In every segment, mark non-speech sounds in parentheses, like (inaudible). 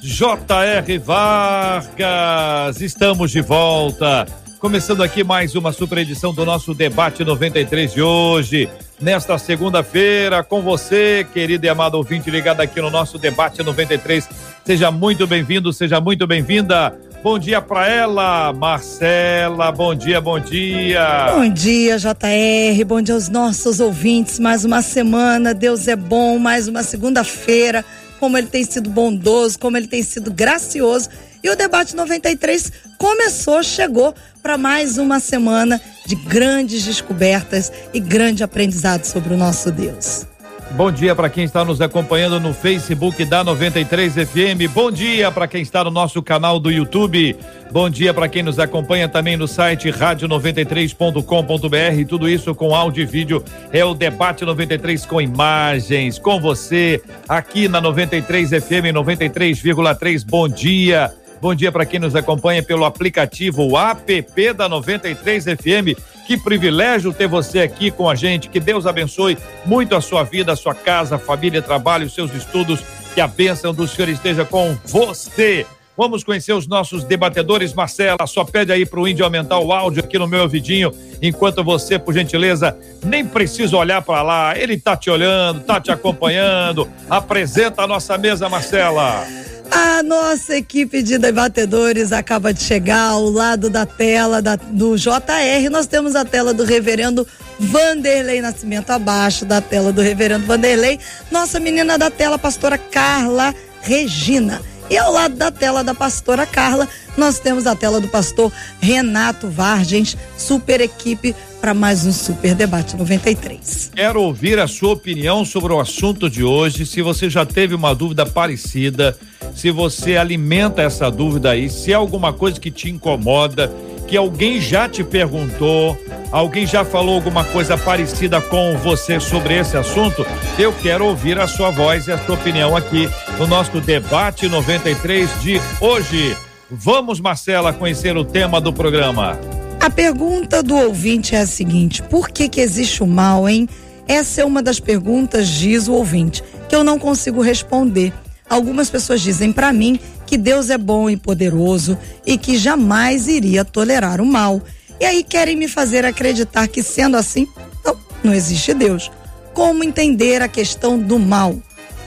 J.R. Vargas. Estamos de volta. Começando aqui mais uma super edição do nosso debate 93 de hoje nesta segunda-feira com você, querido e amado ouvinte ligado aqui no nosso debate 93. Seja muito bem-vindo, seja muito bem-vinda. Bom dia para ela, Marcela. Bom dia, bom dia. Bom dia, JR. Bom dia aos nossos ouvintes. Mais uma semana, Deus é bom. Mais uma segunda-feira. Como ele tem sido bondoso, como ele tem sido gracioso. E o debate 93 começou, chegou para mais uma semana de grandes descobertas e grande aprendizado sobre o nosso Deus. Bom dia para quem está nos acompanhando no Facebook da 93 FM. Bom dia para quem está no nosso canal do YouTube. Bom dia para quem nos acompanha também no site rádio93.com.br. Tudo isso com áudio e vídeo. É o Debate 93 com imagens, com você, aqui na 93 FM 93,3. Bom dia. Bom dia para quem nos acompanha pelo aplicativo app da 93 FM. Que privilégio ter você aqui com a gente. Que Deus abençoe muito a sua vida, a sua casa, família, trabalho, seus estudos. Que a bênção do Senhor esteja com você. Vamos conhecer os nossos debatedores. Marcela, só pede aí para o índio aumentar o áudio aqui no meu ouvidinho, enquanto você, por gentileza, nem precisa olhar para lá. Ele tá te olhando, tá te acompanhando. Apresenta a nossa mesa, Marcela. A nossa equipe de debatedores acaba de chegar ao lado da tela da, do JR. Nós temos a tela do reverendo Vanderlei Nascimento abaixo da tela do reverendo Vanderlei. Nossa menina da tela, pastora Carla Regina. E ao lado da tela da pastora Carla, nós temos a tela do pastor Renato Vargens, super equipe para mais um Super Debate 93. Quero ouvir a sua opinião sobre o assunto de hoje. Se você já teve uma dúvida parecida, se você alimenta essa dúvida aí, se é alguma coisa que te incomoda, que alguém já te perguntou, alguém já falou alguma coisa parecida com você sobre esse assunto, eu quero ouvir a sua voz e a sua opinião aqui no nosso debate 93 de hoje. Vamos, Marcela, conhecer o tema do programa. A pergunta do ouvinte é a seguinte: por que que existe o mal, hein? Essa é uma das perguntas, diz o ouvinte, que eu não consigo responder. Algumas pessoas dizem para mim que Deus é bom e poderoso e que jamais iria tolerar o mal. E aí querem me fazer acreditar que, sendo assim, não, não existe Deus. Como entender a questão do mal?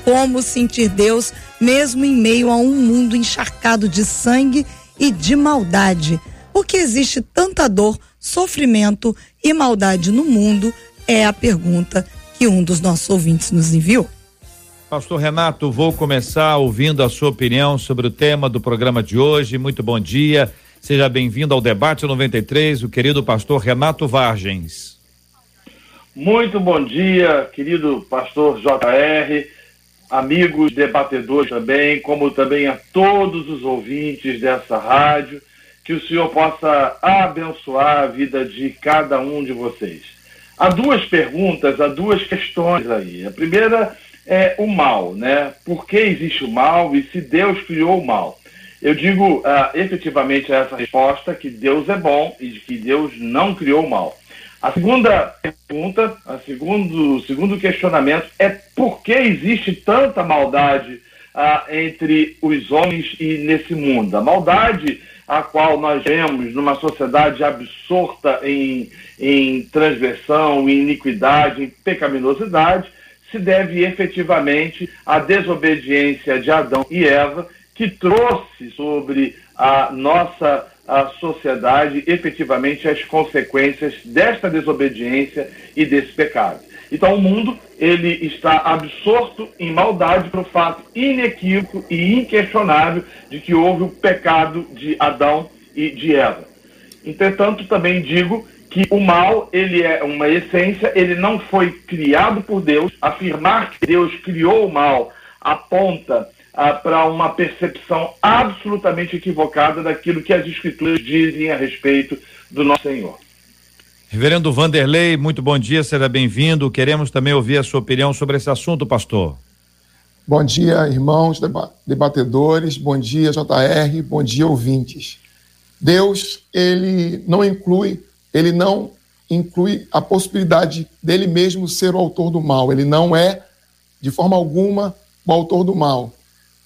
Como sentir Deus mesmo em meio a um mundo encharcado de sangue e de maldade? Por que existe tanta dor, sofrimento e maldade no mundo? É a pergunta que um dos nossos ouvintes nos enviou. Pastor Renato, vou começar ouvindo a sua opinião sobre o tema do programa de hoje. Muito bom dia. Seja bem-vindo ao debate 93, o querido pastor Renato Vargens. Muito bom dia, querido pastor JR, amigos debatedores também, como também a todos os ouvintes dessa rádio que o Senhor possa abençoar a vida de cada um de vocês. Há duas perguntas, há duas questões aí. A primeira é o mal, né? Por que existe o mal e se Deus criou o mal? Eu digo uh, efetivamente essa resposta que Deus é bom e que Deus não criou o mal. A segunda pergunta, a segundo, o segundo questionamento é por que existe tanta maldade uh, entre os homens e nesse mundo? A maldade a qual nós vemos numa sociedade absorta em, em transgressão, em iniquidade, em pecaminosidade, se deve efetivamente à desobediência de Adão e Eva, que trouxe sobre a nossa a sociedade efetivamente as consequências desta desobediência e desse pecado. Então o mundo ele está absorto em maldade pelo fato inequívoco e inquestionável de que houve o pecado de Adão e de Eva. Entretanto, também digo que o mal, ele é uma essência, ele não foi criado por Deus. Afirmar que Deus criou o mal aponta ah, para uma percepção absolutamente equivocada daquilo que as escrituras dizem a respeito do nosso Senhor. Reverendo Vanderlei, muito bom dia, seja bem-vindo. Queremos também ouvir a sua opinião sobre esse assunto, pastor. Bom dia, irmãos debatedores, bom dia, JR, bom dia, ouvintes. Deus, ele não inclui, ele não inclui a possibilidade dele mesmo ser o autor do mal. Ele não é, de forma alguma, o autor do mal.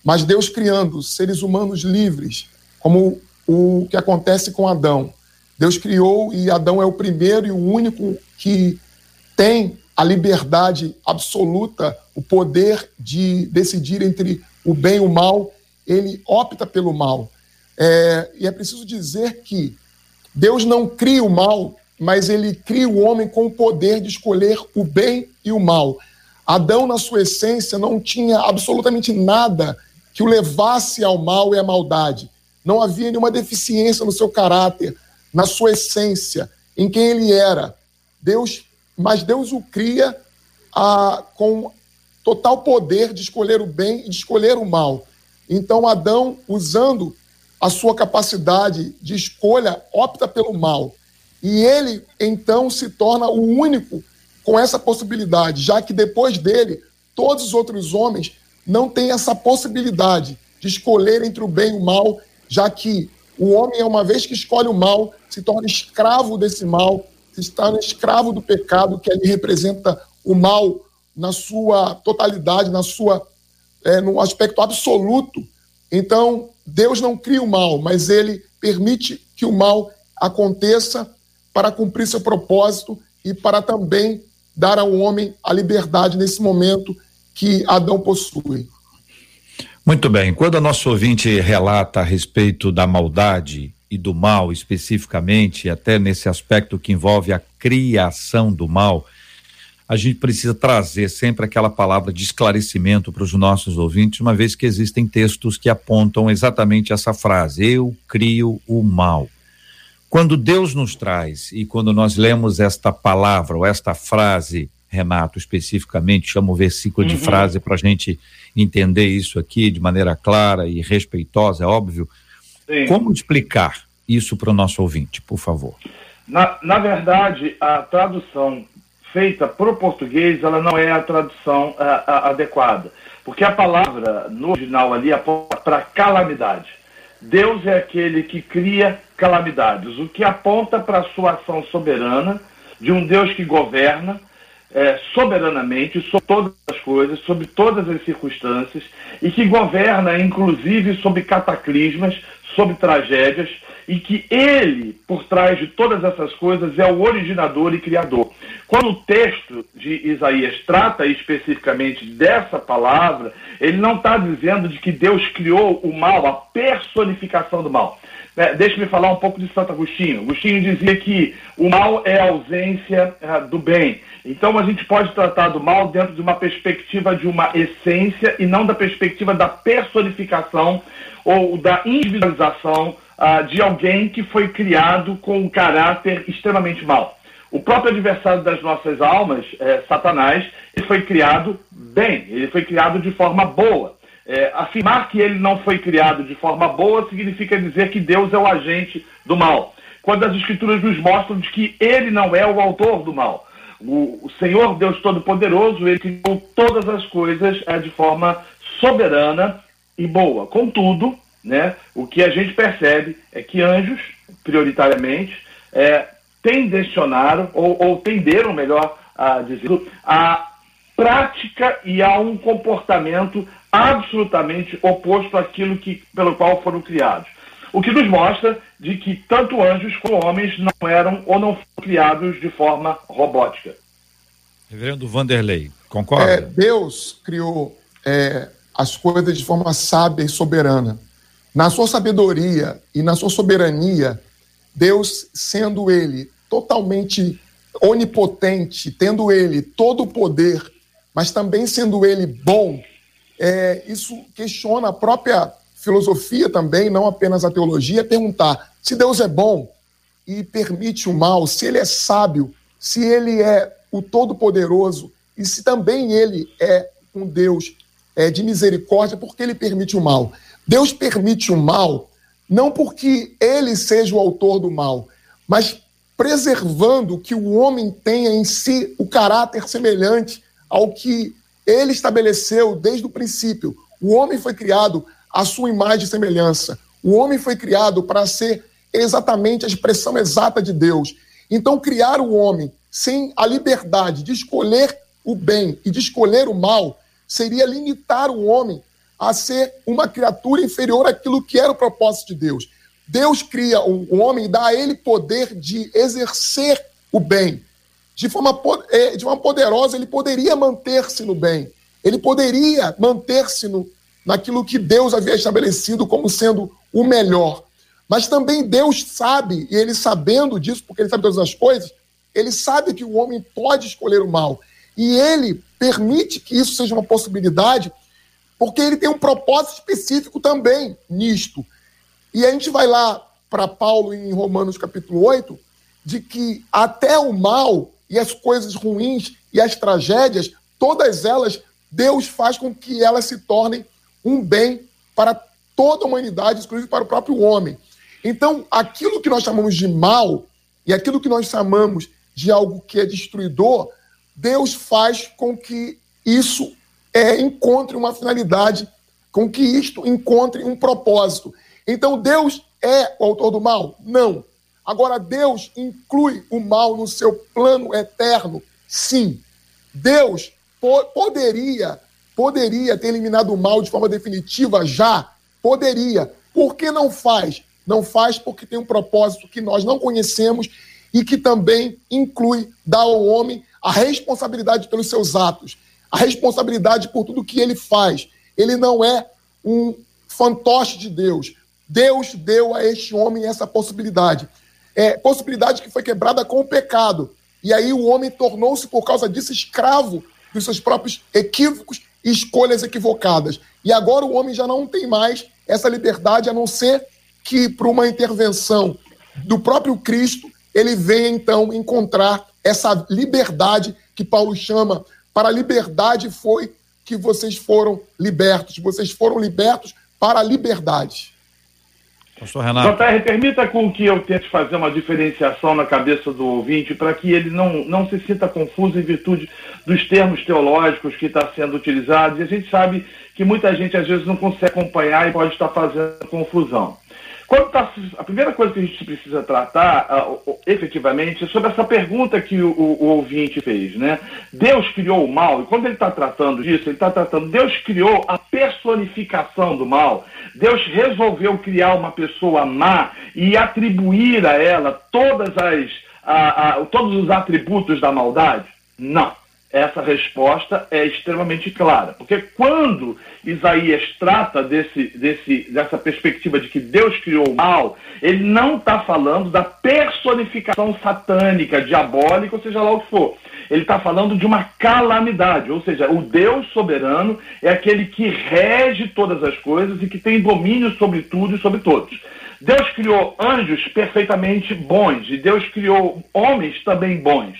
Mas Deus criando seres humanos livres, como o que acontece com Adão. Deus criou e Adão é o primeiro e o único que tem a liberdade absoluta, o poder de decidir entre o bem e o mal. Ele opta pelo mal. É, e é preciso dizer que Deus não cria o mal, mas ele cria o homem com o poder de escolher o bem e o mal. Adão, na sua essência, não tinha absolutamente nada que o levasse ao mal e à maldade. Não havia nenhuma deficiência no seu caráter, na sua essência, em quem ele era. Deus, mas Deus o cria ah, com total poder de escolher o bem e de escolher o mal. Então Adão, usando a sua capacidade de escolha, opta pelo mal. E ele então se torna o único com essa possibilidade, já que depois dele, todos os outros homens não tem essa possibilidade de escolher entre o bem e o mal, já que o homem, uma vez que escolhe o mal, se torna escravo desse mal, se torna escravo do pecado, que ali representa o mal na sua totalidade, na sua é, no aspecto absoluto. Então, Deus não cria o mal, mas ele permite que o mal aconteça para cumprir seu propósito e para também dar ao homem a liberdade nesse momento que Adão possui. Muito bem. Quando a nossa ouvinte relata a respeito da maldade e do mal especificamente, até nesse aspecto que envolve a criação do mal, a gente precisa trazer sempre aquela palavra de esclarecimento para os nossos ouvintes, uma vez que existem textos que apontam exatamente essa frase: Eu crio o mal. Quando Deus nos traz e quando nós lemos esta palavra ou esta frase, Renato, especificamente, chama o versículo uhum. de frase para a gente entender isso aqui de maneira clara e respeitosa, é óbvio. Sim. Como explicar isso para o nosso ouvinte, por favor? Na, na verdade, a tradução feita para o português, ela não é a tradução a, a, adequada. Porque a palavra no original ali aponta para calamidade. Deus é aquele que cria calamidades, o que aponta para a sua ação soberana, de um Deus que governa, é, soberanamente sobre todas as coisas, sobre todas as circunstâncias, e que governa, inclusive, sobre cataclismas, sobre tragédias, e que ele, por trás de todas essas coisas, é o originador e criador. Quando o texto de Isaías trata especificamente dessa palavra, ele não está dizendo de que Deus criou o mal, a personificação do mal. É, Deixe-me falar um pouco de Santo Agostinho. Agostinho dizia que o mal é a ausência é, do bem. Então a gente pode tratar do mal dentro de uma perspectiva de uma essência e não da perspectiva da personificação ou da individualização ah, de alguém que foi criado com um caráter extremamente mau. O próprio adversário das nossas almas, é, Satanás, ele foi criado bem, ele foi criado de forma boa. É, afirmar que ele não foi criado de forma boa significa dizer que Deus é o agente do mal. Quando as Escrituras nos mostram de que ele não é o autor do mal. O, o Senhor Deus Todo-Poderoso, ele criou todas as coisas é, de forma soberana e boa. Contudo, né, o que a gente percebe é que anjos, prioritariamente, é, tendecionaram, ou, ou tenderam, melhor a dizer, a prática e a um comportamento absolutamente oposto àquilo que, pelo qual foram criados. O que nos mostra de que tanto anjos como homens não eram ou não foram criados de forma robótica. Reverendo Vanderlei, concorda? É, Deus criou é, as coisas de forma sábia e soberana. Na sua sabedoria e na sua soberania, Deus, sendo Ele totalmente onipotente, tendo Ele todo o poder, mas também sendo Ele bom, é, isso questiona a própria filosofia também, não apenas a teologia, é perguntar se Deus é bom e permite o mal, se ele é sábio, se ele é o todo-poderoso e se também ele é um Deus é, de misericórdia, porque ele permite o mal. Deus permite o mal não porque ele seja o autor do mal, mas preservando que o homem tenha em si o caráter semelhante ao que ele estabeleceu desde o princípio. O homem foi criado à sua imagem e semelhança. O homem foi criado para ser exatamente a expressão exata de Deus. Então, criar o homem sem a liberdade de escolher o bem e de escolher o mal seria limitar o homem a ser uma criatura inferior àquilo que era o propósito de Deus. Deus cria o homem e dá a ele poder de exercer o bem. De forma, é, de forma poderosa, ele poderia manter-se no bem. Ele poderia manter-se naquilo que Deus havia estabelecido como sendo o melhor. Mas também Deus sabe, e ele sabendo disso, porque ele sabe todas as coisas, ele sabe que o homem pode escolher o mal. E ele permite que isso seja uma possibilidade, porque ele tem um propósito específico também nisto. E a gente vai lá para Paulo em Romanos capítulo 8, de que até o mal e as coisas ruins e as tragédias, todas elas, Deus faz com que elas se tornem um bem para toda a humanidade, inclusive para o próprio homem. Então, aquilo que nós chamamos de mal e aquilo que nós chamamos de algo que é destruidor, Deus faz com que isso é, encontre uma finalidade, com que isto encontre um propósito. Então, Deus é o autor do mal? Não. Agora, Deus inclui o mal no seu plano eterno? Sim. Deus po poderia, poderia ter eliminado o mal de forma definitiva já? Poderia. Por que não faz? Não faz porque tem um propósito que nós não conhecemos e que também inclui dar ao homem a responsabilidade pelos seus atos, a responsabilidade por tudo que ele faz. Ele não é um fantoche de Deus. Deus deu a este homem essa possibilidade. É, possibilidade que foi quebrada com o pecado. E aí o homem tornou-se, por causa disso, escravo dos seus próprios equívocos e escolhas equivocadas. E agora o homem já não tem mais essa liberdade, a não ser que, por uma intervenção do próprio Cristo, ele venha então encontrar essa liberdade que Paulo chama. Para a liberdade foi que vocês foram libertos. Vocês foram libertos para a liberdade. Pastor Renato. JR, permita com que eu tente fazer uma diferenciação na cabeça do ouvinte para que ele não, não se sinta confuso em virtude dos termos teológicos que está sendo utilizados. E a gente sabe que muita gente às vezes não consegue acompanhar e pode estar fazendo confusão. Quando tá, a primeira coisa que a gente precisa tratar, uh, efetivamente, é sobre essa pergunta que o, o, ouvinte fez, né? Deus criou o mal, e quando ele está tratando disso, ele está tratando, Deus criou a personificação do mal. Deus resolveu criar uma pessoa má e atribuir a ela todas as, a, a, todos os atributos da maldade? Não essa resposta é extremamente clara. Porque quando Isaías trata desse, desse, dessa perspectiva de que Deus criou o mal, ele não está falando da personificação satânica, diabólica, ou seja lá o que for. Ele está falando de uma calamidade, ou seja, o Deus soberano é aquele que rege todas as coisas e que tem domínio sobre tudo e sobre todos. Deus criou anjos perfeitamente bons e Deus criou homens também bons.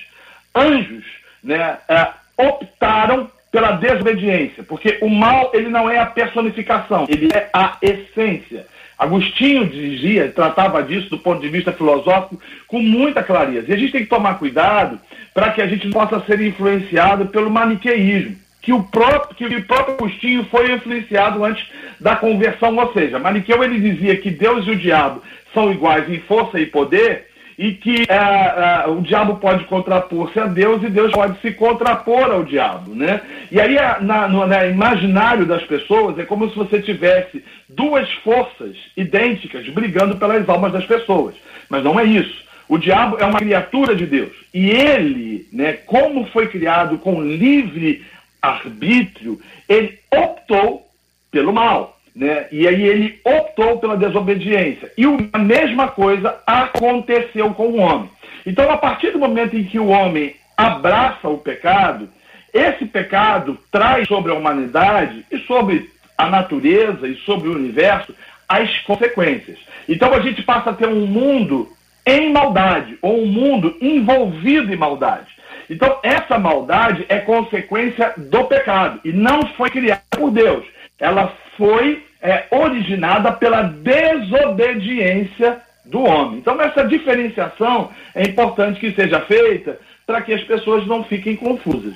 Anjos né, é, optaram pela desobediência, porque o mal ele não é a personificação, ele é a essência. Agostinho dizia, tratava disso do ponto de vista filosófico com muita clareza. E a gente tem que tomar cuidado para que a gente possa ser influenciado pelo maniqueísmo, que o próprio, que o próprio Agostinho foi influenciado antes da conversão, ou seja, Maniqueu ele dizia que Deus e o diabo são iguais em força e poder, e que é, é, o diabo pode contrapor-se a Deus e Deus pode se contrapor ao diabo, né? E aí, na, no na imaginário das pessoas, é como se você tivesse duas forças idênticas brigando pelas almas das pessoas. Mas não é isso. O diabo é uma criatura de Deus. E ele, né, como foi criado com livre arbítrio, ele optou pelo mal. Né? E aí ele optou pela desobediência. E a mesma coisa aconteceu com o homem. Então, a partir do momento em que o homem abraça o pecado, esse pecado traz sobre a humanidade e sobre a natureza e sobre o universo as consequências. Então a gente passa a ter um mundo em maldade, ou um mundo envolvido em maldade. Então, essa maldade é consequência do pecado e não foi criada por Deus. Ela foi é, originada pela desobediência do homem. Então, essa diferenciação é importante que seja feita para que as pessoas não fiquem confusas.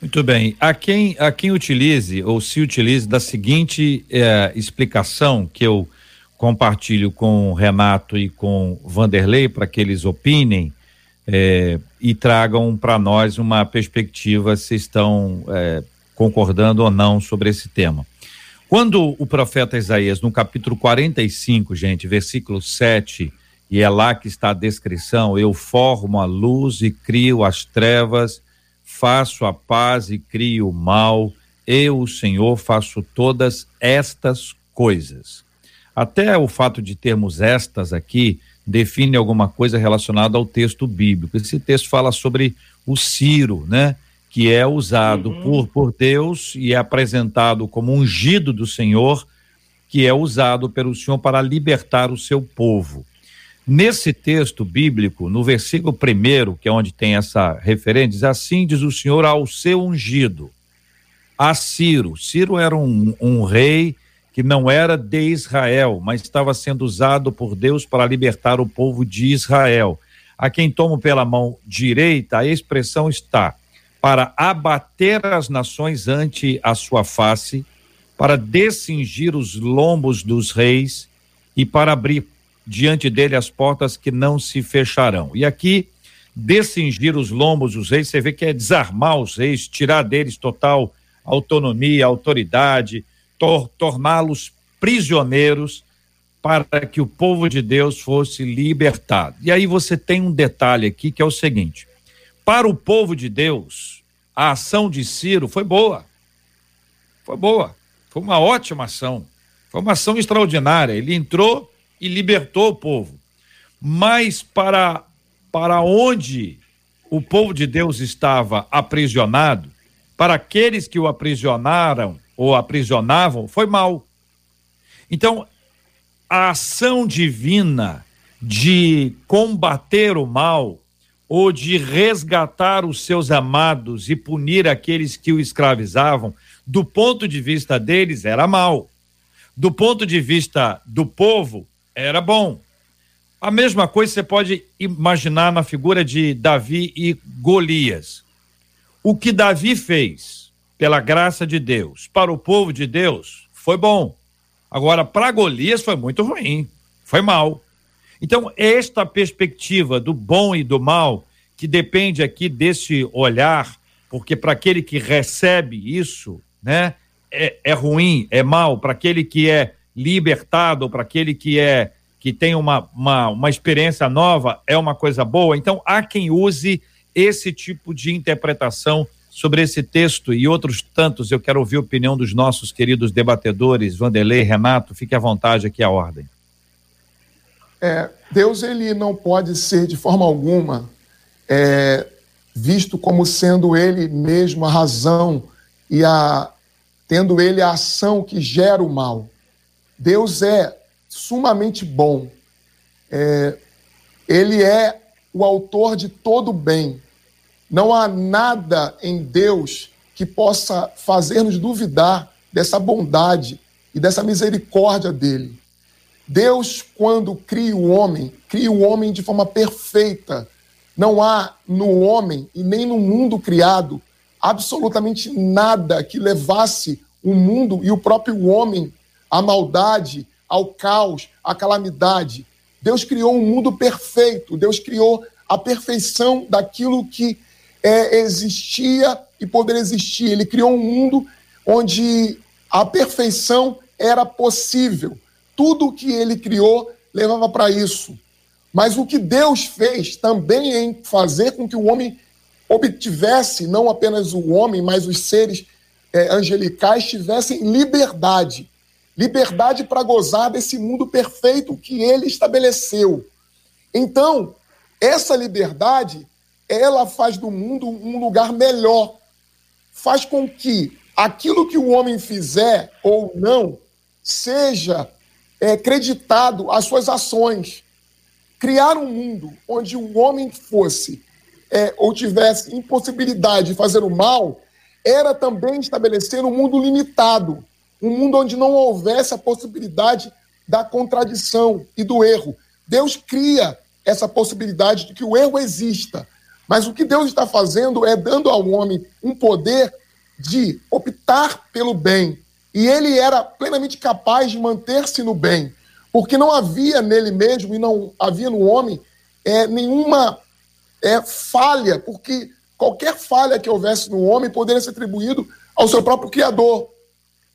Muito bem. A quem, a quem utilize ou se utilize da seguinte é, explicação que eu compartilho com Renato e com Vanderlei para que eles opinem é, e tragam para nós uma perspectiva se estão é, concordando ou não sobre esse tema. Quando o profeta Isaías, no capítulo 45, gente, versículo 7, e é lá que está a descrição: eu formo a luz e crio as trevas, faço a paz e crio o mal, eu, o Senhor, faço todas estas coisas. Até o fato de termos estas aqui define alguma coisa relacionada ao texto bíblico. Esse texto fala sobre o Ciro, né? Que é usado uhum. por, por Deus e é apresentado como ungido do Senhor, que é usado pelo Senhor para libertar o seu povo. Nesse texto bíblico, no versículo primeiro, que é onde tem essa referência, diz assim: diz o Senhor ao seu ungido, a Ciro. Ciro era um, um rei que não era de Israel, mas estava sendo usado por Deus para libertar o povo de Israel. A quem tomo pela mão direita, a expressão está para abater as nações ante a sua face, para descingir os lombos dos reis e para abrir diante dele as portas que não se fecharão. E aqui, descingir os lombos dos reis, você vê que é desarmar os reis, tirar deles total autonomia, autoridade, tor torná-los prisioneiros para que o povo de Deus fosse libertado. E aí você tem um detalhe aqui que é o seguinte: para o povo de Deus, a ação de Ciro foi boa. Foi boa. Foi uma ótima ação. Foi uma ação extraordinária. Ele entrou e libertou o povo. Mas para para onde o povo de Deus estava aprisionado, para aqueles que o aprisionaram, ou aprisionavam, foi mal. Então, a ação divina de combater o mal ou de resgatar os seus amados e punir aqueles que o escravizavam, do ponto de vista deles, era mal. Do ponto de vista do povo, era bom. A mesma coisa você pode imaginar na figura de Davi e Golias. O que Davi fez pela graça de Deus, para o povo de Deus, foi bom. Agora, para Golias foi muito ruim, foi mal. Então, esta perspectiva do bom e do mal, que depende aqui desse olhar, porque para aquele que recebe isso, né, é, é ruim, é mal, para aquele que é libertado, para aquele que é que tem uma, uma, uma experiência nova, é uma coisa boa. Então, há quem use esse tipo de interpretação sobre esse texto e outros tantos. Eu quero ouvir a opinião dos nossos queridos debatedores, Vanderlei, Renato. Fique à vontade aqui a ordem. É, Deus ele não pode ser de forma alguma é, visto como sendo ele mesmo a razão e a tendo ele a ação que gera o mal. Deus é sumamente bom. É, ele é o autor de todo o bem. Não há nada em Deus que possa fazer-nos duvidar dessa bondade e dessa misericórdia dele. Deus, quando cria o homem, cria o homem de forma perfeita. Não há no homem e nem no mundo criado absolutamente nada que levasse o mundo e o próprio homem à maldade, ao caos, à calamidade. Deus criou um mundo perfeito, Deus criou a perfeição daquilo que é, existia e poderia existir. Ele criou um mundo onde a perfeição era possível. Tudo o que ele criou levava para isso. Mas o que Deus fez também em fazer com que o homem obtivesse, não apenas o homem, mas os seres é, angelicais tivessem liberdade. Liberdade para gozar desse mundo perfeito que ele estabeleceu. Então, essa liberdade ela faz do mundo um lugar melhor. Faz com que aquilo que o homem fizer ou não seja é, creditado às suas ações. Criar um mundo onde o homem fosse é, ou tivesse impossibilidade de fazer o mal, era também estabelecer um mundo limitado, um mundo onde não houvesse a possibilidade da contradição e do erro. Deus cria essa possibilidade de que o erro exista, mas o que Deus está fazendo é dando ao homem um poder de optar pelo bem. E ele era plenamente capaz de manter-se no bem, porque não havia nele mesmo e não havia no homem é, nenhuma é, falha, porque qualquer falha que houvesse no homem poderia ser atribuído ao seu próprio Criador,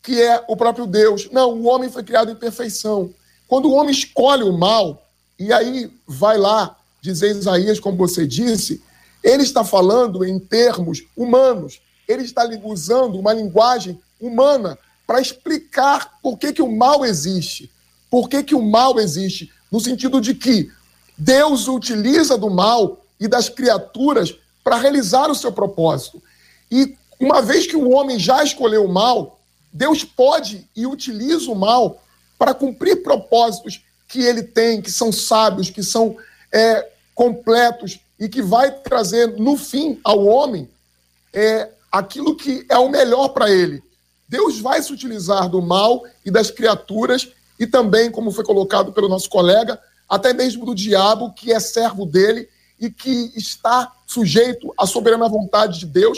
que é o próprio Deus. Não, o homem foi criado em perfeição. Quando o homem escolhe o mal, e aí vai lá dizer Isaías, como você disse, ele está falando em termos humanos, ele está usando uma linguagem humana para explicar por que, que o mal existe. Por que, que o mal existe? No sentido de que Deus utiliza do mal e das criaturas para realizar o seu propósito. E uma vez que o homem já escolheu o mal, Deus pode e utiliza o mal para cumprir propósitos que ele tem, que são sábios, que são é, completos e que vai trazer no fim ao homem é, aquilo que é o melhor para ele. Deus vai se utilizar do mal e das criaturas e também, como foi colocado pelo nosso colega, até mesmo do diabo, que é servo dele e que está sujeito à soberana vontade de Deus,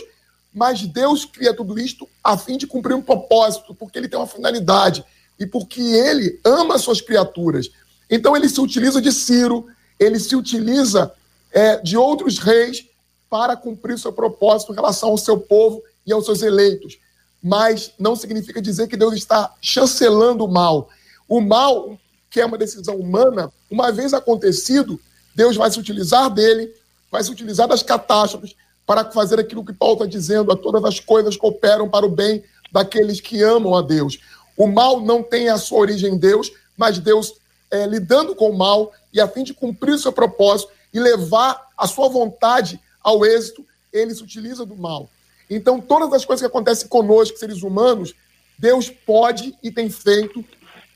mas Deus cria tudo isto a fim de cumprir um propósito, porque ele tem uma finalidade e porque ele ama suas criaturas. Então ele se utiliza de Ciro, ele se utiliza é, de outros reis para cumprir seu propósito em relação ao seu povo e aos seus eleitos. Mas não significa dizer que Deus está chancelando o mal. O mal, que é uma decisão humana, uma vez acontecido, Deus vai se utilizar dele, vai se utilizar das catástrofes para fazer aquilo que Paulo está dizendo: a todas as coisas cooperam para o bem daqueles que amam a Deus. O mal não tem a sua origem em Deus, mas Deus é, lidando com o mal e a fim de cumprir o seu propósito e levar a sua vontade ao êxito, ele se utiliza do mal. Então, todas as coisas que acontecem conosco, seres humanos, Deus pode e tem feito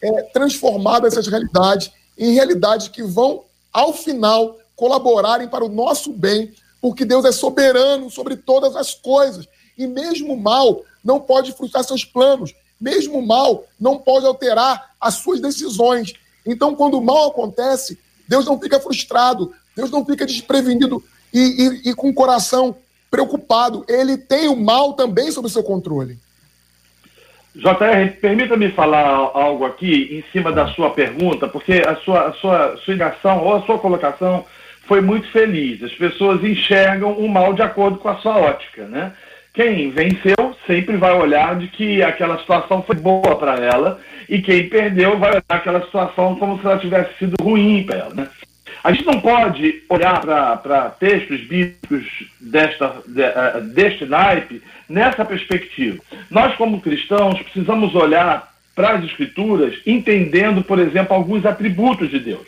é, transformar essas realidades em realidades que vão ao final, colaborarem para o nosso bem, porque Deus é soberano sobre todas as coisas. E mesmo o mal não pode frustrar seus planos, mesmo o mal não pode alterar as suas decisões. Então, quando o mal acontece, Deus não fica frustrado, Deus não fica desprevenido e, e, e com o coração preocupado. Ele tem o mal também sob seu controle. JR, permita-me falar algo aqui em cima da sua pergunta, porque a sua, a sua, sua indicação ou a sua colocação foi muito feliz. As pessoas enxergam o mal de acordo com a sua ótica, né? Quem venceu sempre vai olhar de que aquela situação foi boa para ela e quem perdeu vai olhar aquela situação como se ela tivesse sido ruim para ela, né? A gente não pode olhar para textos bíblicos desta, de, uh, deste naipe nessa perspectiva. Nós, como cristãos, precisamos olhar para as Escrituras entendendo, por exemplo, alguns atributos de Deus.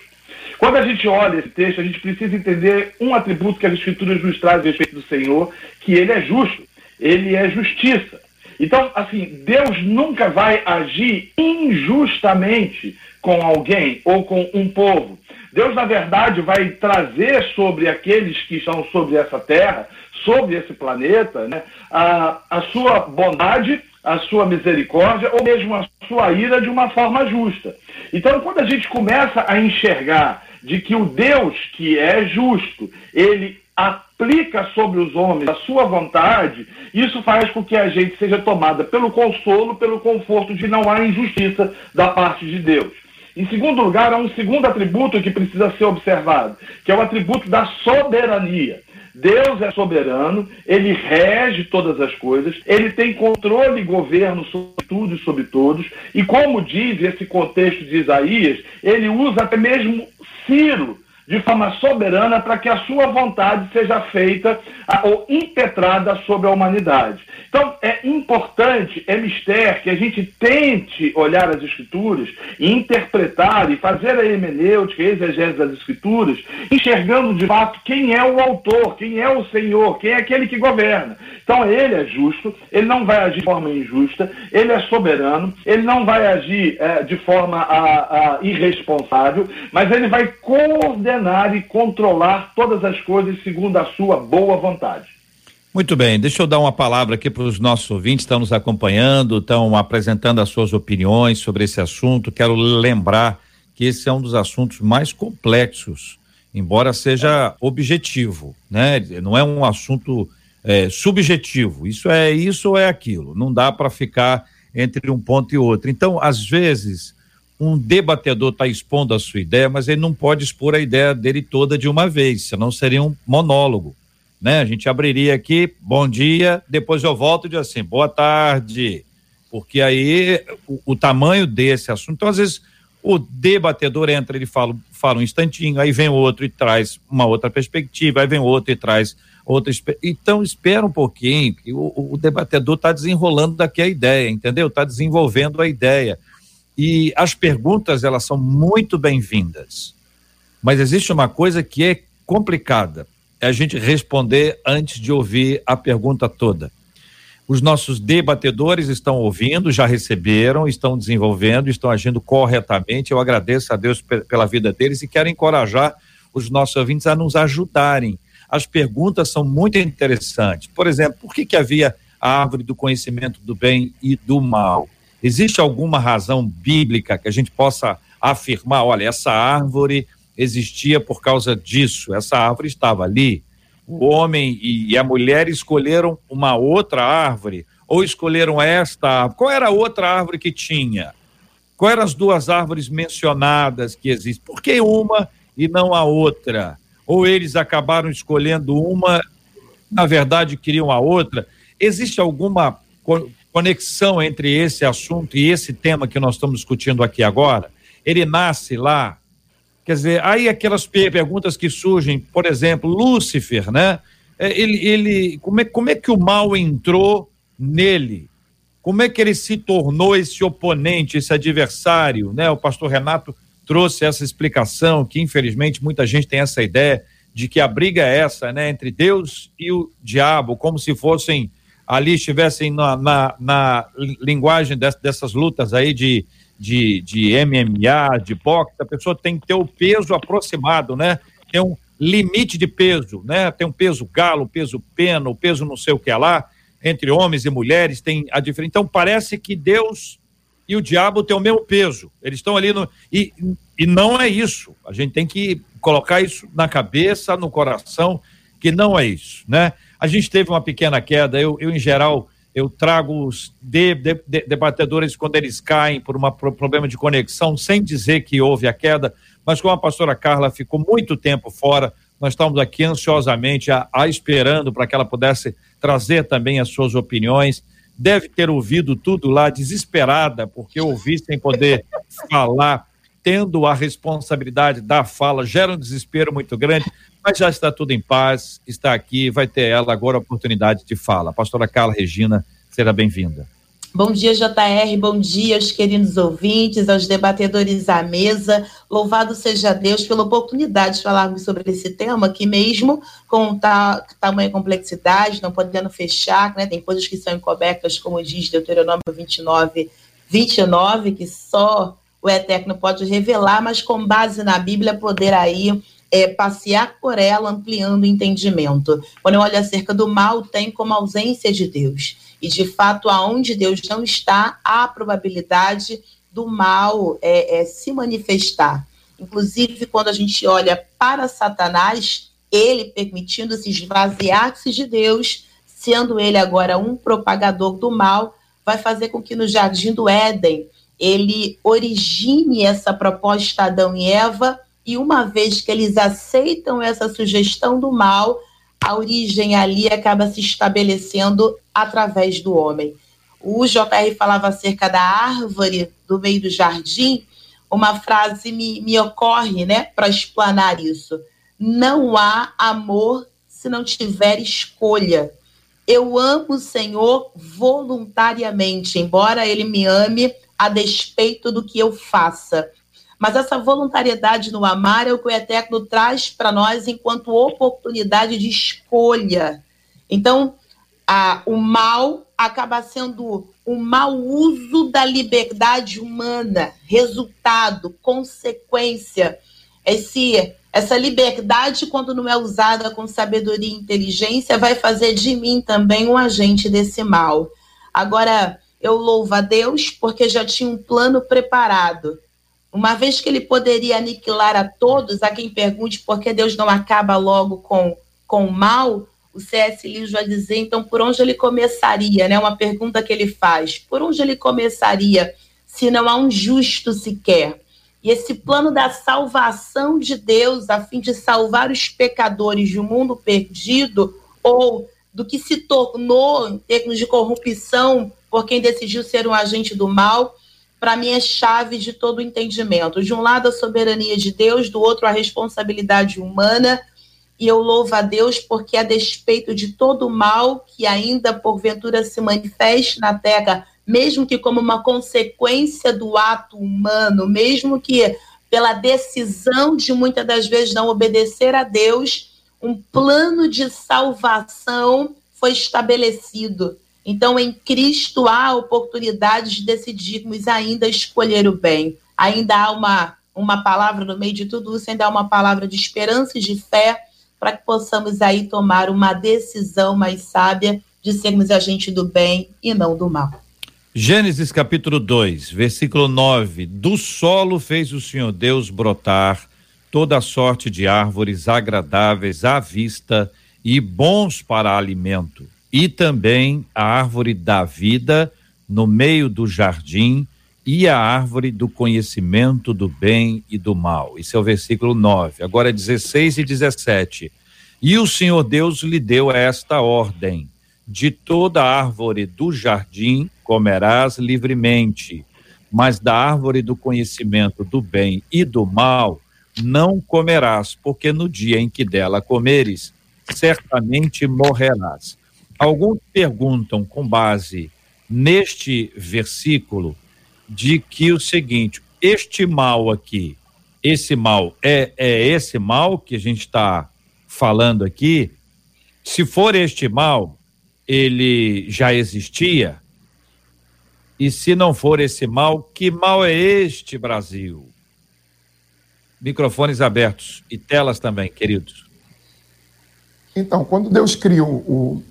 Quando a gente olha esse texto, a gente precisa entender um atributo que as Escrituras nos trazem a respeito do Senhor, que ele é justo, ele é justiça. Então, assim, Deus nunca vai agir injustamente com alguém ou com um povo. Deus, na verdade, vai trazer sobre aqueles que estão sobre essa terra, sobre esse planeta, né, a, a sua bondade, a sua misericórdia ou mesmo a sua ira de uma forma justa. Então, quando a gente começa a enxergar de que o Deus que é justo, ele aplica sobre os homens a sua vontade, isso faz com que a gente seja tomada pelo consolo, pelo conforto de não há injustiça da parte de Deus. Em segundo lugar, há um segundo atributo que precisa ser observado, que é o atributo da soberania. Deus é soberano, ele rege todas as coisas, ele tem controle e governo sobre tudo e sobre todos, e como diz esse contexto de Isaías, ele usa até mesmo Ciro de forma soberana para que a sua vontade seja feita ou impetrada sobre a humanidade. Então, é importante, é mistério que a gente tente olhar as Escrituras e interpretar e fazer a hermenêutica, a exegese das Escrituras, enxergando de fato quem é o autor, quem é o Senhor, quem é aquele que governa. Então, ele é justo, ele não vai agir de forma injusta, ele é soberano, ele não vai agir é, de forma a, a irresponsável, mas ele vai coordenar e controlar todas as coisas segundo a sua boa vontade. Muito bem, deixa eu dar uma palavra aqui para os nossos ouvintes, estão nos acompanhando, estão apresentando as suas opiniões sobre esse assunto. Quero lembrar que esse é um dos assuntos mais complexos, embora seja objetivo, né? Não é um assunto é, subjetivo. Isso é isso ou é aquilo. Não dá para ficar entre um ponto e outro. Então, às vezes, um debatedor está expondo a sua ideia, mas ele não pode expor a ideia dele toda de uma vez, senão seria um monólogo. Né? A gente abriria aqui, bom dia, depois eu volto e digo assim, boa tarde, porque aí o, o tamanho desse assunto, então às vezes o debatedor entra, ele fala, fala um instantinho, aí vem outro e traz uma outra perspectiva, aí vem outro e traz outra. Então, espera um pouquinho, que o, o debatedor está desenrolando daqui a ideia, entendeu? Está desenvolvendo a ideia. E as perguntas, elas são muito bem-vindas. Mas existe uma coisa que é complicada: é a gente responder antes de ouvir a pergunta toda. Os nossos debatedores estão ouvindo, já receberam, estão desenvolvendo, estão agindo corretamente. Eu agradeço a Deus pela vida deles e quero encorajar os nossos ouvintes a nos ajudarem as perguntas são muito interessantes. Por exemplo, por que, que havia a árvore do conhecimento do bem e do mal? Existe alguma razão bíblica que a gente possa afirmar, olha, essa árvore existia por causa disso, essa árvore estava ali. O homem e a mulher escolheram uma outra árvore ou escolheram esta árvore. Qual era a outra árvore que tinha? Quais eram as duas árvores mencionadas que existem? Por que uma e não a outra? ou eles acabaram escolhendo uma, na verdade queriam a outra. Existe alguma conexão entre esse assunto e esse tema que nós estamos discutindo aqui agora? Ele nasce lá. Quer dizer, aí aquelas perguntas que surgem, por exemplo, Lúcifer, né? É, ele, ele como, é, como é que o mal entrou nele? Como é que ele se tornou esse oponente, esse adversário, né? O pastor Renato trouxe essa explicação, que infelizmente muita gente tem essa ideia de que a briga é essa, né, entre Deus e o diabo, como se fossem ali estivessem na, na, na linguagem dessas lutas aí de, de, de MMA, de boxe, a pessoa tem que ter o peso aproximado, né? Tem um limite de peso, né? Tem um peso galo, peso pena, o peso não sei o que é lá, entre homens e mulheres tem a diferença. Então parece que Deus e o diabo tem o mesmo peso. Eles estão ali no. E, e não é isso. A gente tem que colocar isso na cabeça, no coração, que não é isso, né? A gente teve uma pequena queda. Eu, eu em geral, eu trago os de, de, de, debatedores quando eles caem por um problema de conexão, sem dizer que houve a queda, mas como a pastora Carla ficou muito tempo fora, nós estamos aqui ansiosamente a, a esperando para que ela pudesse trazer também as suas opiniões. Deve ter ouvido tudo lá, desesperada, porque ouvir sem poder (laughs) falar, tendo a responsabilidade da fala, gera um desespero muito grande, mas já está tudo em paz, está aqui, vai ter ela agora a oportunidade de fala. pastora Carla Regina, será bem-vinda. Bom dia, JR. Bom dia aos queridos ouvintes, aos debatedores à mesa. Louvado seja Deus pela oportunidade de falarmos sobre esse tema, que mesmo com ta, tamanha complexidade, não podendo fechar, né, tem coisas que são encobertas, como diz Deuteronômio 29, 29, que só o Eterno pode revelar, mas com base na Bíblia poder aí é, passear por ela, ampliando o entendimento. Quando eu olho acerca do mal, tem como ausência de Deus. E, de fato, aonde Deus não está, há a probabilidade do mal é, é, se manifestar. Inclusive, quando a gente olha para Satanás, ele permitindo se esvaziar-se de Deus, sendo ele agora um propagador do mal, vai fazer com que no jardim do Éden ele origine essa proposta Adão e Eva, e uma vez que eles aceitam essa sugestão do mal, a origem ali acaba se estabelecendo através do homem. O JR falava acerca da árvore do meio do jardim, uma frase me, me ocorre, né, para explanar isso. Não há amor se não tiver escolha. Eu amo o Senhor voluntariamente, embora ele me ame a despeito do que eu faça. Mas essa voluntariedade no amar é o que o Eterno traz para nós enquanto oportunidade de escolha. Então, a, o mal acaba sendo o mau uso da liberdade humana, resultado, consequência. Esse, essa liberdade, quando não é usada com sabedoria e inteligência, vai fazer de mim também um agente desse mal. Agora, eu louvo a Deus porque já tinha um plano preparado. Uma vez que ele poderia aniquilar a todos, a quem pergunte por que Deus não acaba logo com, com o mal, o C.S. Lewis vai dizer, então, por onde ele começaria? Né? Uma pergunta que ele faz. Por onde ele começaria se não há um justo sequer? E esse plano da salvação de Deus, a fim de salvar os pecadores um mundo perdido, ou do que se tornou, em termos de corrupção, por quem decidiu ser um agente do mal, para mim é chave de todo entendimento. De um lado, a soberania de Deus, do outro, a responsabilidade humana. E eu louvo a Deus porque, a despeito de todo o mal que ainda porventura se manifeste na terra, mesmo que como uma consequência do ato humano, mesmo que pela decisão de muitas das vezes não obedecer a Deus, um plano de salvação foi estabelecido. Então, em Cristo há oportunidade de decidirmos ainda escolher o bem. Ainda há uma, uma palavra no meio de tudo isso, ainda há uma palavra de esperança e de fé para que possamos aí tomar uma decisão mais sábia de sermos agente do bem e não do mal. Gênesis capítulo 2, versículo 9: Do solo fez o Senhor Deus brotar toda sorte de árvores agradáveis à vista e bons para alimento, e também a árvore da vida no meio do jardim e a árvore do conhecimento do bem e do mal. Isso é o versículo 9. Agora 16 e 17. E o Senhor Deus lhe deu esta ordem: de toda árvore do jardim comerás livremente, mas da árvore do conhecimento do bem e do mal não comerás, porque no dia em que dela comeres, certamente morrerás. Alguns perguntam com base neste versículo de que o seguinte, este mal aqui, esse mal é, é esse mal que a gente está falando aqui? Se for este mal, ele já existia? E se não for esse mal, que mal é este, Brasil? Microfones abertos e telas também, queridos. Então, quando Deus cria o,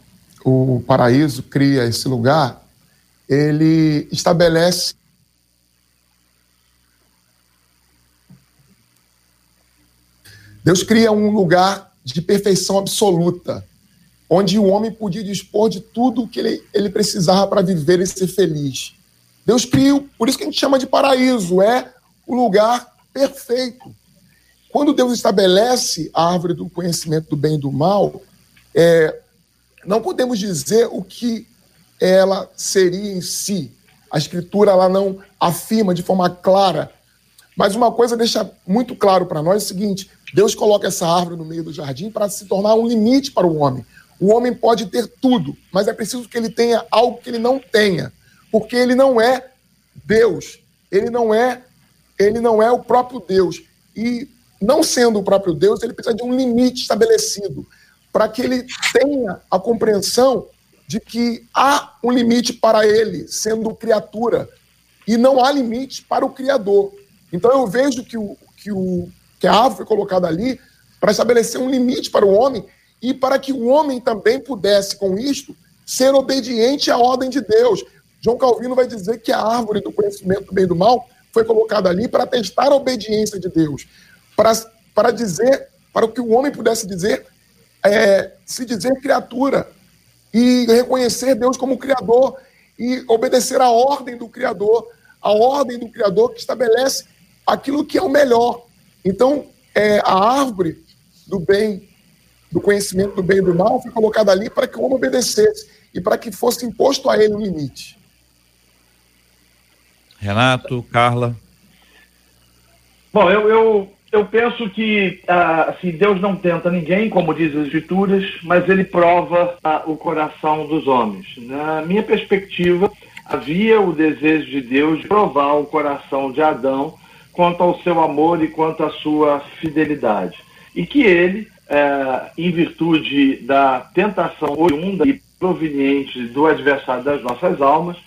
o paraíso, cria esse lugar, ele estabelece Deus cria um lugar de perfeição absoluta onde o homem podia dispor de tudo que ele, ele precisava para viver e ser feliz. Deus criou, por isso que a gente chama de paraíso, é o lugar perfeito. Quando Deus estabelece a árvore do conhecimento do bem e do mal, é, não podemos dizer o que ela seria em si. A Escritura ela não afirma de forma clara. Mas uma coisa deixa muito claro para nós é o seguinte: Deus coloca essa árvore no meio do jardim para se tornar um limite para o homem. O homem pode ter tudo, mas é preciso que ele tenha algo que ele não tenha, porque ele não é Deus. Ele não é, ele não é o próprio Deus. E não sendo o próprio Deus, ele precisa de um limite estabelecido para que ele tenha a compreensão de que há um limite para ele, sendo criatura, e não há limite para o Criador. Então eu vejo que, o, que, o, que a árvore foi colocada ali para estabelecer um limite para o homem e para que o homem também pudesse, com isto, ser obediente à ordem de Deus. João Calvino vai dizer que a árvore do conhecimento do bem e do mal foi colocada ali para testar a obediência de Deus, para, para dizer, para que o homem pudesse dizer, é, se dizer criatura e reconhecer Deus como Criador e obedecer à ordem do Criador, a ordem do Criador que estabelece aquilo que é o melhor. Então, é, a árvore do bem do conhecimento do bem e do mal foi colocada ali para que o homem obedecesse e para que fosse imposto a ele um limite. Renato, Carla. Bom, eu, eu, eu penso que ah, assim, Deus não tenta ninguém, como diz as Escrituras, mas ele prova ah, o coração dos homens. Na minha perspectiva, havia o desejo de Deus de provar o coração de Adão quanto ao seu amor e quanto à sua fidelidade. E que ele é, em virtude da tentação oriunda e proveniente do adversário das nossas almas,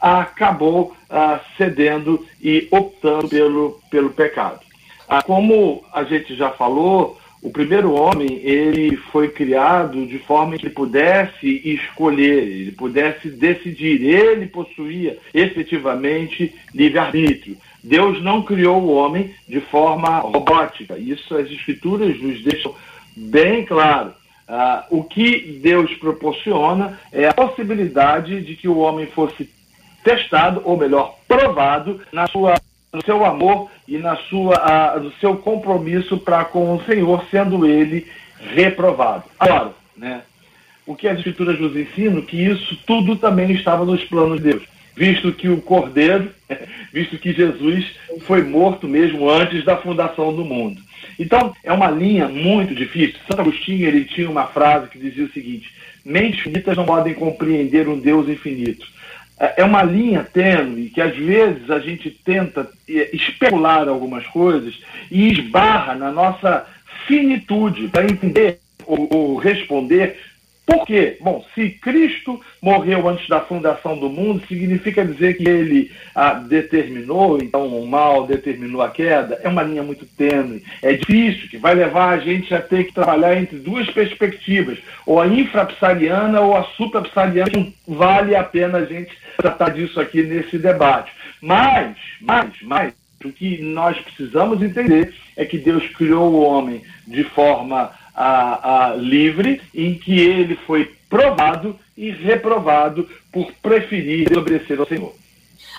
acabou ah, cedendo e optando pelo, pelo pecado. Ah, como a gente já falou, o primeiro homem ele foi criado de forma que ele pudesse escolher, ele pudesse decidir, ele possuía efetivamente livre-arbítrio. Deus não criou o homem de forma robótica. Isso as escrituras nos deixam bem claro. Uh, o que Deus proporciona é a possibilidade de que o homem fosse testado, ou melhor, provado na sua, no seu amor e na sua, uh, no seu compromisso para com o Senhor, sendo ele reprovado. Agora, né, o que as Escrituras nos ensinam, que isso tudo também estava nos planos de Deus, visto que o Cordeiro, (laughs) visto que Jesus foi morto mesmo antes da fundação do mundo. Então, é uma linha muito difícil. Santo Agostinho ele tinha uma frase que dizia o seguinte: mentes finitas não podem compreender um Deus infinito. É, é uma linha tênue que às vezes a gente tenta é, especular algumas coisas e esbarra na nossa finitude para entender ou, ou responder por quê? Bom, se Cristo morreu antes da fundação do mundo, significa dizer que ele ah, determinou, então o mal determinou a queda? É uma linha muito tênue. É difícil, que vai levar a gente a ter que trabalhar entre duas perspectivas, ou a infrapsariana ou a suprapsariana. Não vale a pena a gente tratar disso aqui nesse debate. Mas, mas, mas, o que nós precisamos entender é que Deus criou o homem de forma a, a, livre, em que ele foi provado e reprovado por preferir obedecer ao Senhor.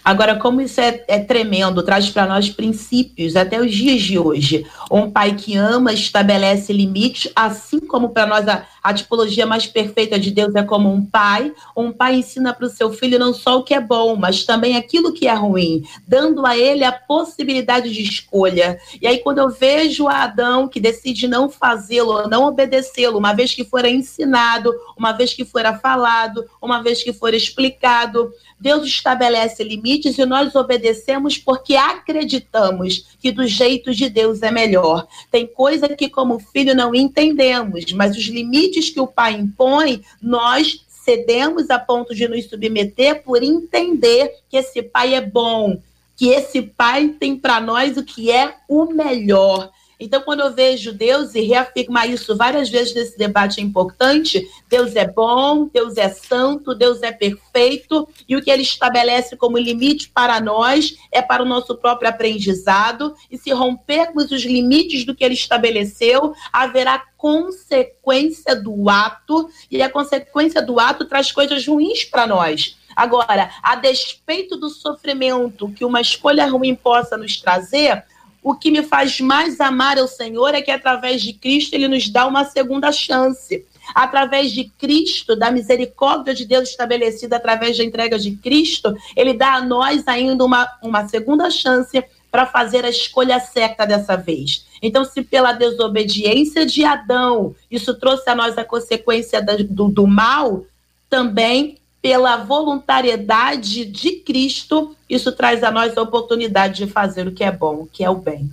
Agora, como isso é, é tremendo, traz para nós princípios até os dias de hoje. Um pai que ama estabelece limites, assim como para nós a, a tipologia mais perfeita de Deus é como um pai. Um pai ensina para o seu filho não só o que é bom, mas também aquilo que é ruim, dando a ele a possibilidade de escolha. E aí, quando eu vejo Adão que decide não fazê-lo, não obedecê-lo, uma vez que fora ensinado, uma vez que fora falado, uma vez que for explicado, Deus estabelece limites e nós obedecemos porque acreditamos que do jeito de Deus é melhor. Tem coisa que, como filho, não entendemos, mas os limites que o pai impõe, nós cedemos a ponto de nos submeter por entender que esse pai é bom, que esse pai tem para nós o que é o melhor. Então, quando eu vejo Deus e reafirmar isso várias vezes nesse debate importante, Deus é bom, Deus é santo, Deus é perfeito, e o que ele estabelece como limite para nós é para o nosso próprio aprendizado, e se rompermos os limites do que ele estabeleceu, haverá consequência do ato, e a consequência do ato traz coisas ruins para nós. Agora, a despeito do sofrimento que uma escolha ruim possa nos trazer, o que me faz mais amar ao Senhor é que através de Cristo ele nos dá uma segunda chance. Através de Cristo, da misericórdia de Deus estabelecida através da entrega de Cristo, ele dá a nós ainda uma, uma segunda chance para fazer a escolha certa dessa vez. Então, se pela desobediência de Adão isso trouxe a nós a consequência do, do mal, também pela voluntariedade de Cristo, isso traz a nós a oportunidade de fazer o que é bom, o que é o bem.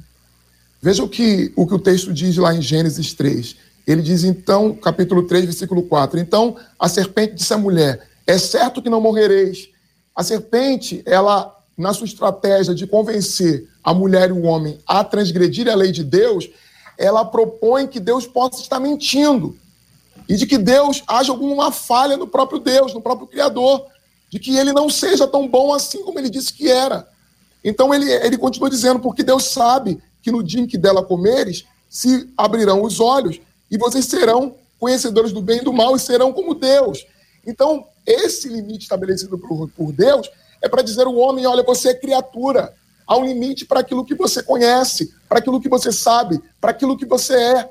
Veja o que o, que o texto diz lá em Gênesis 3. Ele diz, então, capítulo 3, versículo 4. Então a serpente disse à mulher: É certo que não morrereis. A serpente, ela, na sua estratégia de convencer a mulher e o homem a transgredir a lei de Deus, ela propõe que Deus possa estar mentindo e de que Deus haja alguma falha no próprio Deus, no próprio Criador, de que ele não seja tão bom assim como ele disse que era. Então ele, ele continua dizendo, porque Deus sabe que no dia em que dela comeres, se abrirão os olhos e vocês serão conhecedores do bem e do mal e serão como Deus. Então, esse limite estabelecido por, por Deus é para dizer ao homem: olha, você é criatura. Há um limite para aquilo que você conhece, para aquilo que você sabe, para aquilo que você é.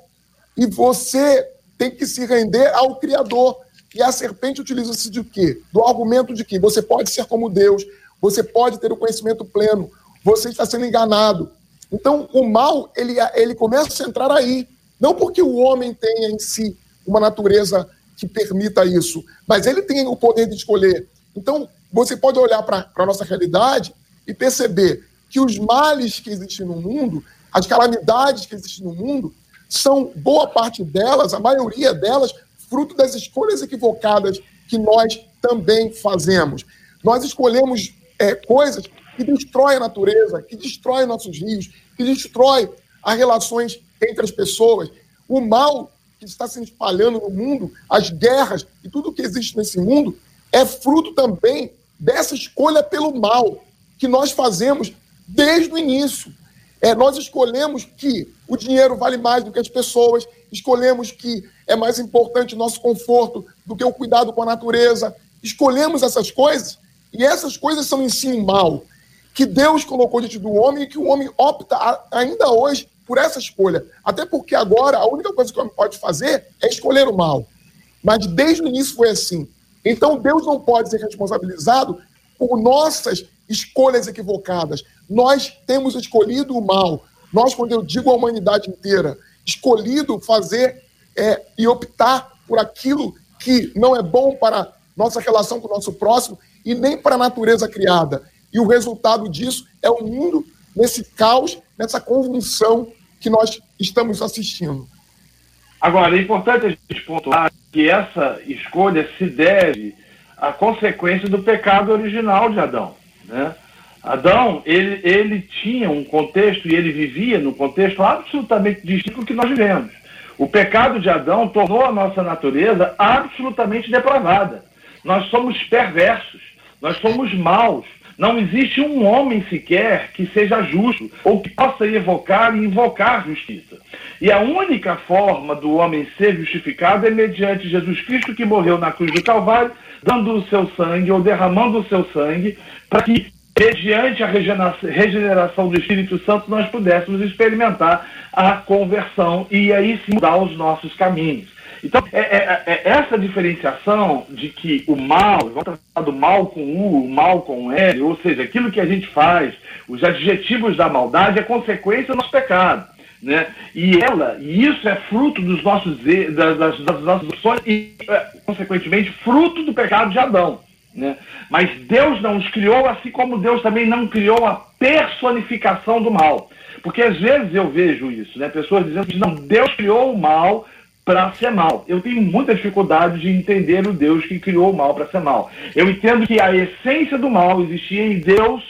E você tem que se render ao Criador. E a serpente utiliza-se de quê? Do argumento de que você pode ser como Deus, você pode ter o conhecimento pleno, você está sendo enganado. Então, o mal, ele, ele começa a entrar aí. Não porque o homem tenha em si uma natureza que permita isso, mas ele tem o poder de escolher. Então, você pode olhar para a nossa realidade e perceber que os males que existem no mundo, as calamidades que existem no mundo, são boa parte delas, a maioria delas, fruto das escolhas equivocadas que nós também fazemos. Nós escolhemos é, coisas que destroem a natureza, que destroem nossos rios, que destroem as relações entre as pessoas. O mal que está se espalhando no mundo, as guerras e tudo que existe nesse mundo, é fruto também dessa escolha pelo mal que nós fazemos desde o início. É, nós escolhemos que o dinheiro vale mais do que as pessoas, escolhemos que é mais importante o nosso conforto do que o cuidado com a natureza. Escolhemos essas coisas e essas coisas são em si um mal que Deus colocou diante do homem e que o homem opta ainda hoje por essa escolha. Até porque agora a única coisa que o homem pode fazer é escolher o mal. Mas desde o início foi assim. Então Deus não pode ser responsabilizado por nossas escolhas equivocadas. Nós temos escolhido o mal. Nós, quando eu digo a humanidade inteira, escolhido fazer é, e optar por aquilo que não é bom para nossa relação com o nosso próximo e nem para a natureza criada. E o resultado disso é o mundo nesse caos, nessa convulsão que nós estamos assistindo. Agora, é importante a gente pontuar que essa escolha se deve à consequência do pecado original de Adão. Né? Adão, ele, ele tinha um contexto e ele vivia no contexto absolutamente distinto do que nós vivemos. O pecado de Adão tornou a nossa natureza absolutamente depravada. Nós somos perversos, nós somos maus. Não existe um homem sequer que seja justo ou que possa evocar e invocar justiça. E a única forma do homem ser justificado é mediante Jesus Cristo que morreu na cruz do Calvário, dando o seu sangue ou derramando o seu sangue, para que mediante a regeneração do Espírito Santo, nós pudéssemos experimentar a conversão e aí sim mudar os nossos caminhos. Então, é, é, é, essa diferenciação de que o mal, vamos tratar do mal com U, o mal com L, ou seja, aquilo que a gente faz, os adjetivos da maldade, é consequência do nosso pecado. Né? E ela, e isso é fruto dos nossos das, das, das nossas ações e, é, consequentemente, fruto do pecado de Adão. Né? Mas Deus não os criou, assim como Deus também não criou a personificação do mal. Porque às vezes eu vejo isso, né? Pessoas dizendo que não, Deus criou o mal para ser mal. Eu tenho muita dificuldade de entender o Deus que criou o mal para ser mal. Eu entendo que a essência do mal existia em Deus,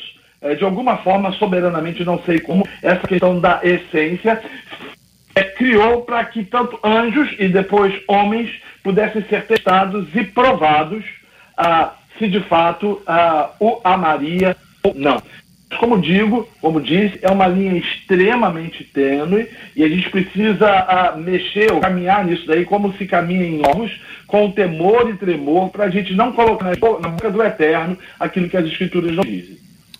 de alguma forma, soberanamente, não sei como, essa questão da essência é, criou para que tanto anjos e depois homens pudessem ser testados e provados ah, se de fato uh, o amaria ou não. Como digo, como disse, é uma linha extremamente tênue e a gente precisa uh, mexer ou caminhar nisso daí como se caminha em ovos, com temor e tremor, para a gente não colocar na boca do eterno aquilo que as escrituras não dizem.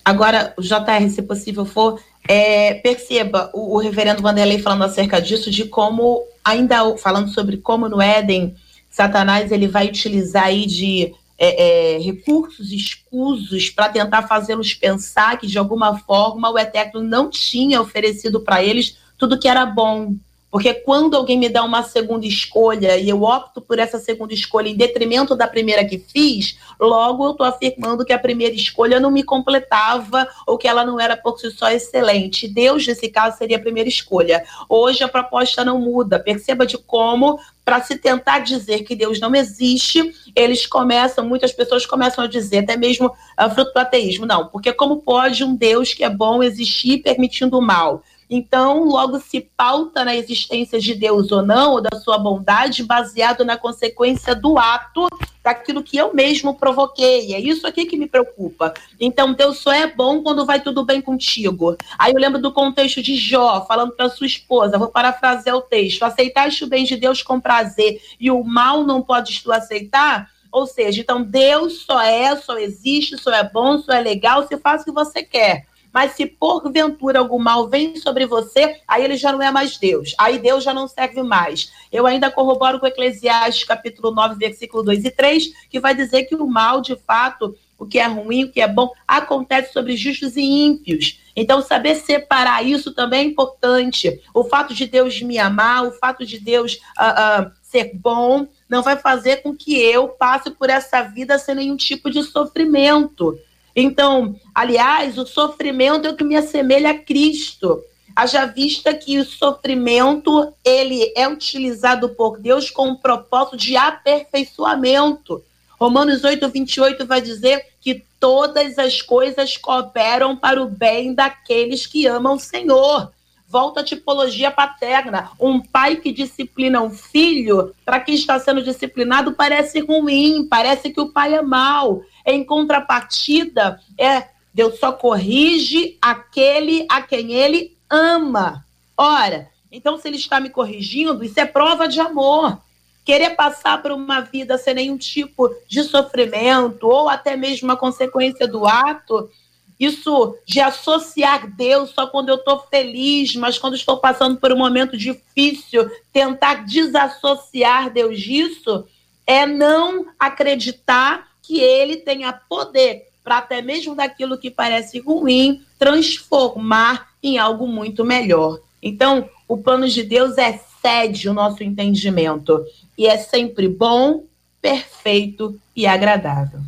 Agora, JR, se possível for, é, perceba o, o, reverendo Vanderlei falando acerca disso, de como, ainda falando sobre como no Éden, Satanás ele vai utilizar aí de é, é, recursos escusos para tentar fazê-los pensar que, de alguma forma, o Eterno não tinha oferecido para eles tudo que era bom, porque quando alguém me dá uma segunda escolha e eu opto por essa segunda escolha em detrimento da primeira que fiz, logo eu estou afirmando que a primeira escolha não me completava ou que ela não era por si só excelente. Deus, nesse caso, seria a primeira escolha. Hoje a proposta não muda. Perceba de como, para se tentar dizer que Deus não existe, eles começam, muitas pessoas começam a dizer, até mesmo uh, fruto do ateísmo, não, porque como pode um Deus que é bom existir permitindo o mal? Então, logo se pauta na existência de Deus ou não, ou da sua bondade, baseado na consequência do ato daquilo que eu mesmo provoquei. É isso aqui que me preocupa. Então, Deus só é bom quando vai tudo bem contigo. Aí eu lembro do contexto de Jó, falando para sua esposa, vou parafrasear o texto: aceitaste o bem de Deus com prazer e o mal não podes tu aceitar? Ou seja, então Deus só é, só existe, só é bom, só é legal, se faz o que você quer. Mas se porventura algum mal vem sobre você, aí ele já não é mais Deus. Aí Deus já não serve mais. Eu ainda corroboro com Eclesiastes capítulo 9, versículo 2 e 3, que vai dizer que o mal, de fato, o que é ruim, o que é bom, acontece sobre justos e ímpios. Então, saber separar isso também é importante. O fato de Deus me amar, o fato de Deus uh, uh, ser bom, não vai fazer com que eu passe por essa vida sem nenhum tipo de sofrimento. Então, aliás, o sofrimento é o que me assemelha a Cristo. Haja vista que o sofrimento ele é utilizado por Deus com o propósito de aperfeiçoamento. Romanos 8, 28 vai dizer que todas as coisas cooperam para o bem daqueles que amam o Senhor. Volta à tipologia paterna. Um pai que disciplina um filho, para quem está sendo disciplinado, parece ruim, parece que o pai é mau. Em contrapartida, é Deus só corrige aquele a quem ele ama. Ora, então se ele está me corrigindo, isso é prova de amor. Querer passar por uma vida sem nenhum tipo de sofrimento ou até mesmo uma consequência do ato, isso de associar Deus só quando eu estou feliz, mas quando estou passando por um momento difícil, tentar desassociar Deus disso, é não acreditar que Ele tenha poder para até mesmo daquilo que parece ruim transformar em algo muito melhor. Então, o plano de Deus excede o nosso entendimento e é sempre bom, perfeito e agradável.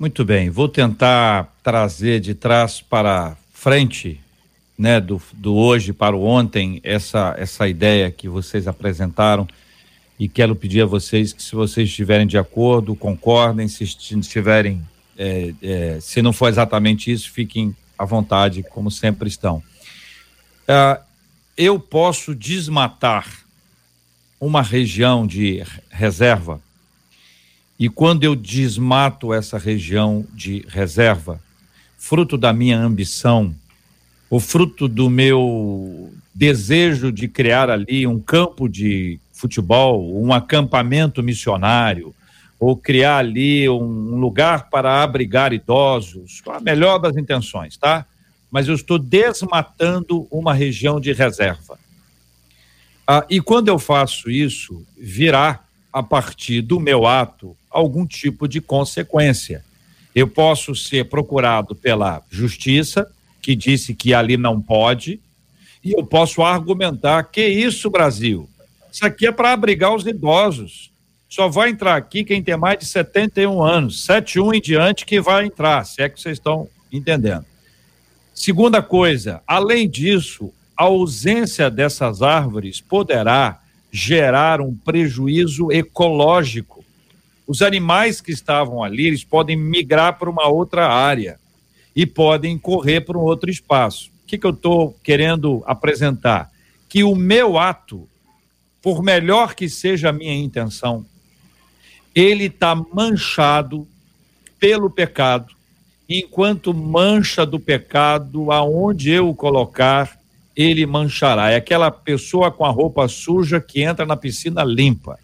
Muito bem, vou tentar trazer de trás para frente, né, do, do hoje para o ontem, essa, essa ideia que vocês apresentaram e quero pedir a vocês que se vocês estiverem de acordo, concordem, se estiverem, é, é, se não for exatamente isso, fiquem à vontade, como sempre estão. Uh, eu posso desmatar uma região de reserva e quando eu desmato essa região de reserva, fruto da minha ambição, o fruto do meu desejo de criar ali um campo de futebol, um acampamento missionário, ou criar ali um lugar para abrigar idosos, a melhor das intenções, tá? Mas eu estou desmatando uma região de reserva. Ah, e quando eu faço isso, virá a partir do meu ato algum tipo de consequência. Eu posso ser procurado pela justiça, que disse que ali não pode, e eu posso argumentar: que isso, Brasil? Isso aqui é para abrigar os idosos. Só vai entrar aqui quem tem mais de 71 anos, 71 em diante que vai entrar, se é que vocês estão entendendo. Segunda coisa, além disso, a ausência dessas árvores poderá gerar um prejuízo ecológico. Os animais que estavam ali, eles podem migrar para uma outra área e podem correr para um outro espaço. O que, que eu estou querendo apresentar? Que o meu ato, por melhor que seja a minha intenção, ele está manchado pelo pecado, enquanto mancha do pecado, aonde eu o colocar, ele manchará. É aquela pessoa com a roupa suja que entra na piscina limpa.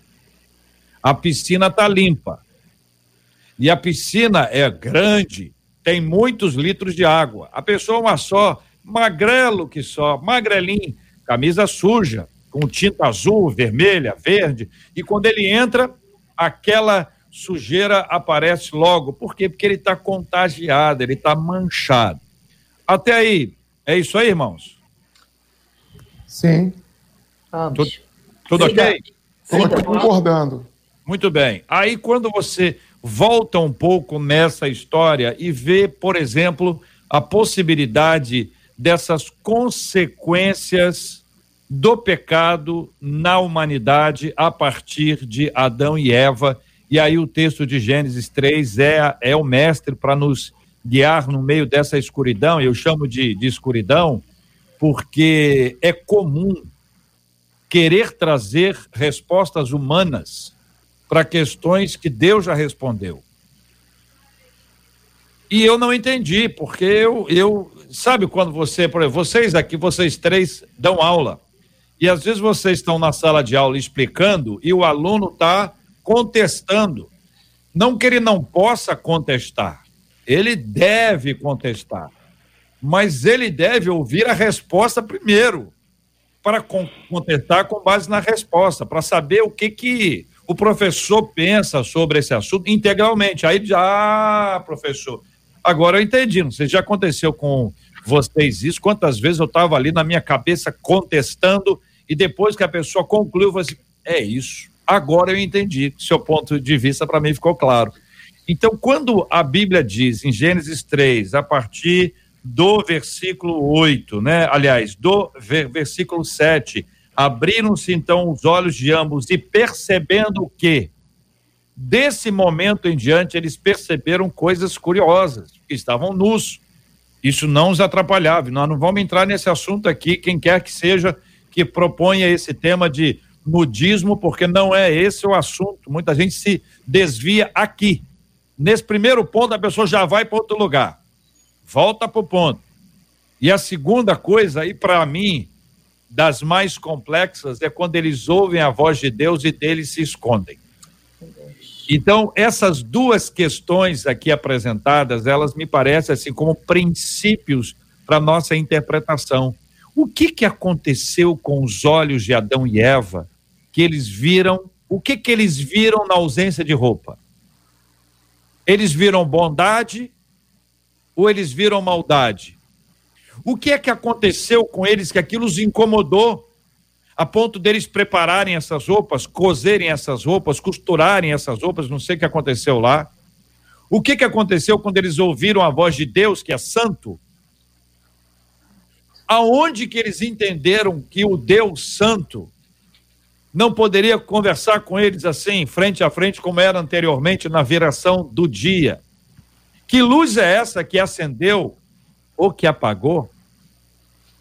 A piscina está limpa. E a piscina é grande, tem muitos litros de água. A pessoa uma só, magrelo que só, magrelinho, camisa suja, com tinta azul, vermelha, verde. E quando ele entra, aquela sujeira aparece logo. Por quê? Porque ele está contagiado, ele está manchado. Até aí, é isso aí, irmãos? Sim. Tudo, tudo ok? Estou concordando. Muito bem. Aí, quando você volta um pouco nessa história e vê, por exemplo, a possibilidade dessas consequências do pecado na humanidade a partir de Adão e Eva. E aí o texto de Gênesis 3 é, é o mestre para nos guiar no meio dessa escuridão, eu chamo de, de escuridão, porque é comum querer trazer respostas humanas para questões que Deus já respondeu. E eu não entendi, porque eu, eu sabe quando você, por exemplo, vocês aqui, vocês três dão aula, e às vezes vocês estão na sala de aula explicando e o aluno está contestando. Não que ele não possa contestar, ele deve contestar mas ele deve ouvir a resposta primeiro, para contestar com base na resposta, para saber o que, que o professor pensa sobre esse assunto integralmente. Aí já, ah, professor, agora eu entendi, não sei, já aconteceu com vocês isso, quantas vezes eu estava ali na minha cabeça contestando e depois que a pessoa concluiu, eu falei assim, é isso, agora eu entendi, seu ponto de vista para mim ficou claro. Então, quando a Bíblia diz em Gênesis 3, a partir do versículo 8, né? Aliás, do versículo 7. Abriram-se então os olhos de ambos e percebendo que desse momento em diante eles perceberam coisas curiosas, que estavam nus. Isso não os atrapalhava. Nós não vamos entrar nesse assunto aqui, quem quer que seja que proponha esse tema de nudismo, porque não é esse o assunto. Muita gente se desvia aqui. Nesse primeiro ponto, a pessoa já vai para outro lugar. Volta para o ponto. E a segunda coisa, aí para mim, das mais complexas, é quando eles ouvem a voz de Deus e deles se escondem. Então, essas duas questões aqui apresentadas, elas me parecem assim como princípios para nossa interpretação. O que que aconteceu com os olhos de Adão e Eva que eles viram? O que que eles viram na ausência de roupa? Eles viram bondade ou eles viram maldade? O que é que aconteceu com eles que aquilo os incomodou? a ponto deles prepararem essas roupas, coserem essas roupas, costurarem essas roupas, não sei o que aconteceu lá. O que, que aconteceu quando eles ouviram a voz de Deus, que é santo? Aonde que eles entenderam que o Deus santo não poderia conversar com eles assim, frente a frente, como era anteriormente na viração do dia? Que luz é essa que acendeu ou que apagou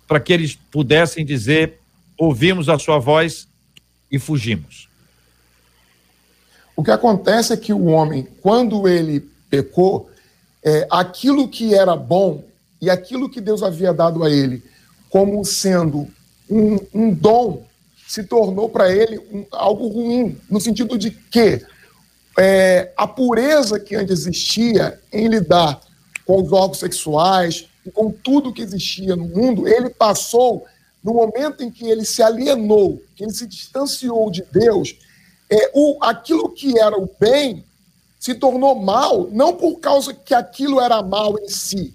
para que eles pudessem dizer ouvimos a sua voz e fugimos. O que acontece é que o homem, quando ele pecou, é, aquilo que era bom e aquilo que Deus havia dado a ele como sendo um, um dom, se tornou para ele um, algo ruim, no sentido de que é, a pureza que antes existia em lidar com os órgãos sexuais com tudo que existia no mundo, ele passou no momento em que ele se alienou, que ele se distanciou de Deus, é, o, aquilo que era o bem se tornou mal, não por causa que aquilo era mal em si,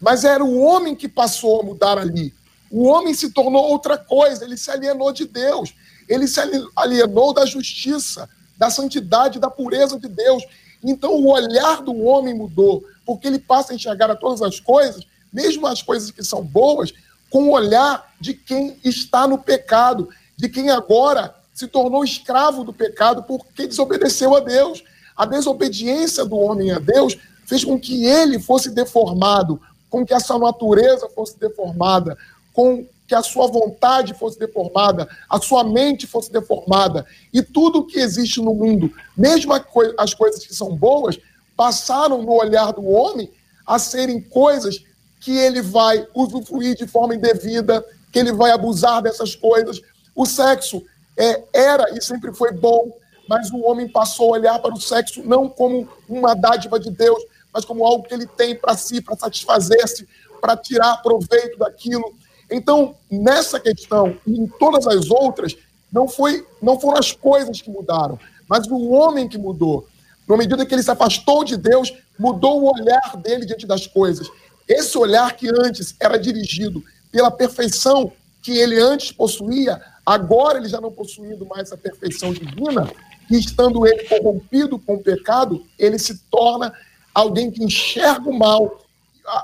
mas era o homem que passou a mudar ali. O homem se tornou outra coisa, ele se alienou de Deus, ele se alienou da justiça, da santidade, da pureza de Deus. Então o olhar do homem mudou, porque ele passa a enxergar a todas as coisas, mesmo as coisas que são boas, com o olhar de quem está no pecado, de quem agora se tornou escravo do pecado porque desobedeceu a Deus. A desobediência do homem a Deus fez com que ele fosse deformado, com que a sua natureza fosse deformada, com que a sua vontade fosse deformada, a sua mente fosse deformada. E tudo que existe no mundo, mesmo as coisas que são boas, passaram no olhar do homem a serem coisas que ele vai usufruir de forma indevida, que ele vai abusar dessas coisas. O sexo é, era e sempre foi bom, mas o homem passou a olhar para o sexo não como uma dádiva de Deus, mas como algo que ele tem para si, para satisfazer-se, para tirar proveito daquilo. Então, nessa questão e em todas as outras, não, foi, não foram as coisas que mudaram, mas o homem que mudou. Na medida que ele se afastou de Deus, mudou o olhar dele diante das coisas. Esse olhar que antes era dirigido pela perfeição que ele antes possuía, agora ele já não possuindo mais essa perfeição divina, e estando ele corrompido com o pecado, ele se torna alguém que enxerga o mal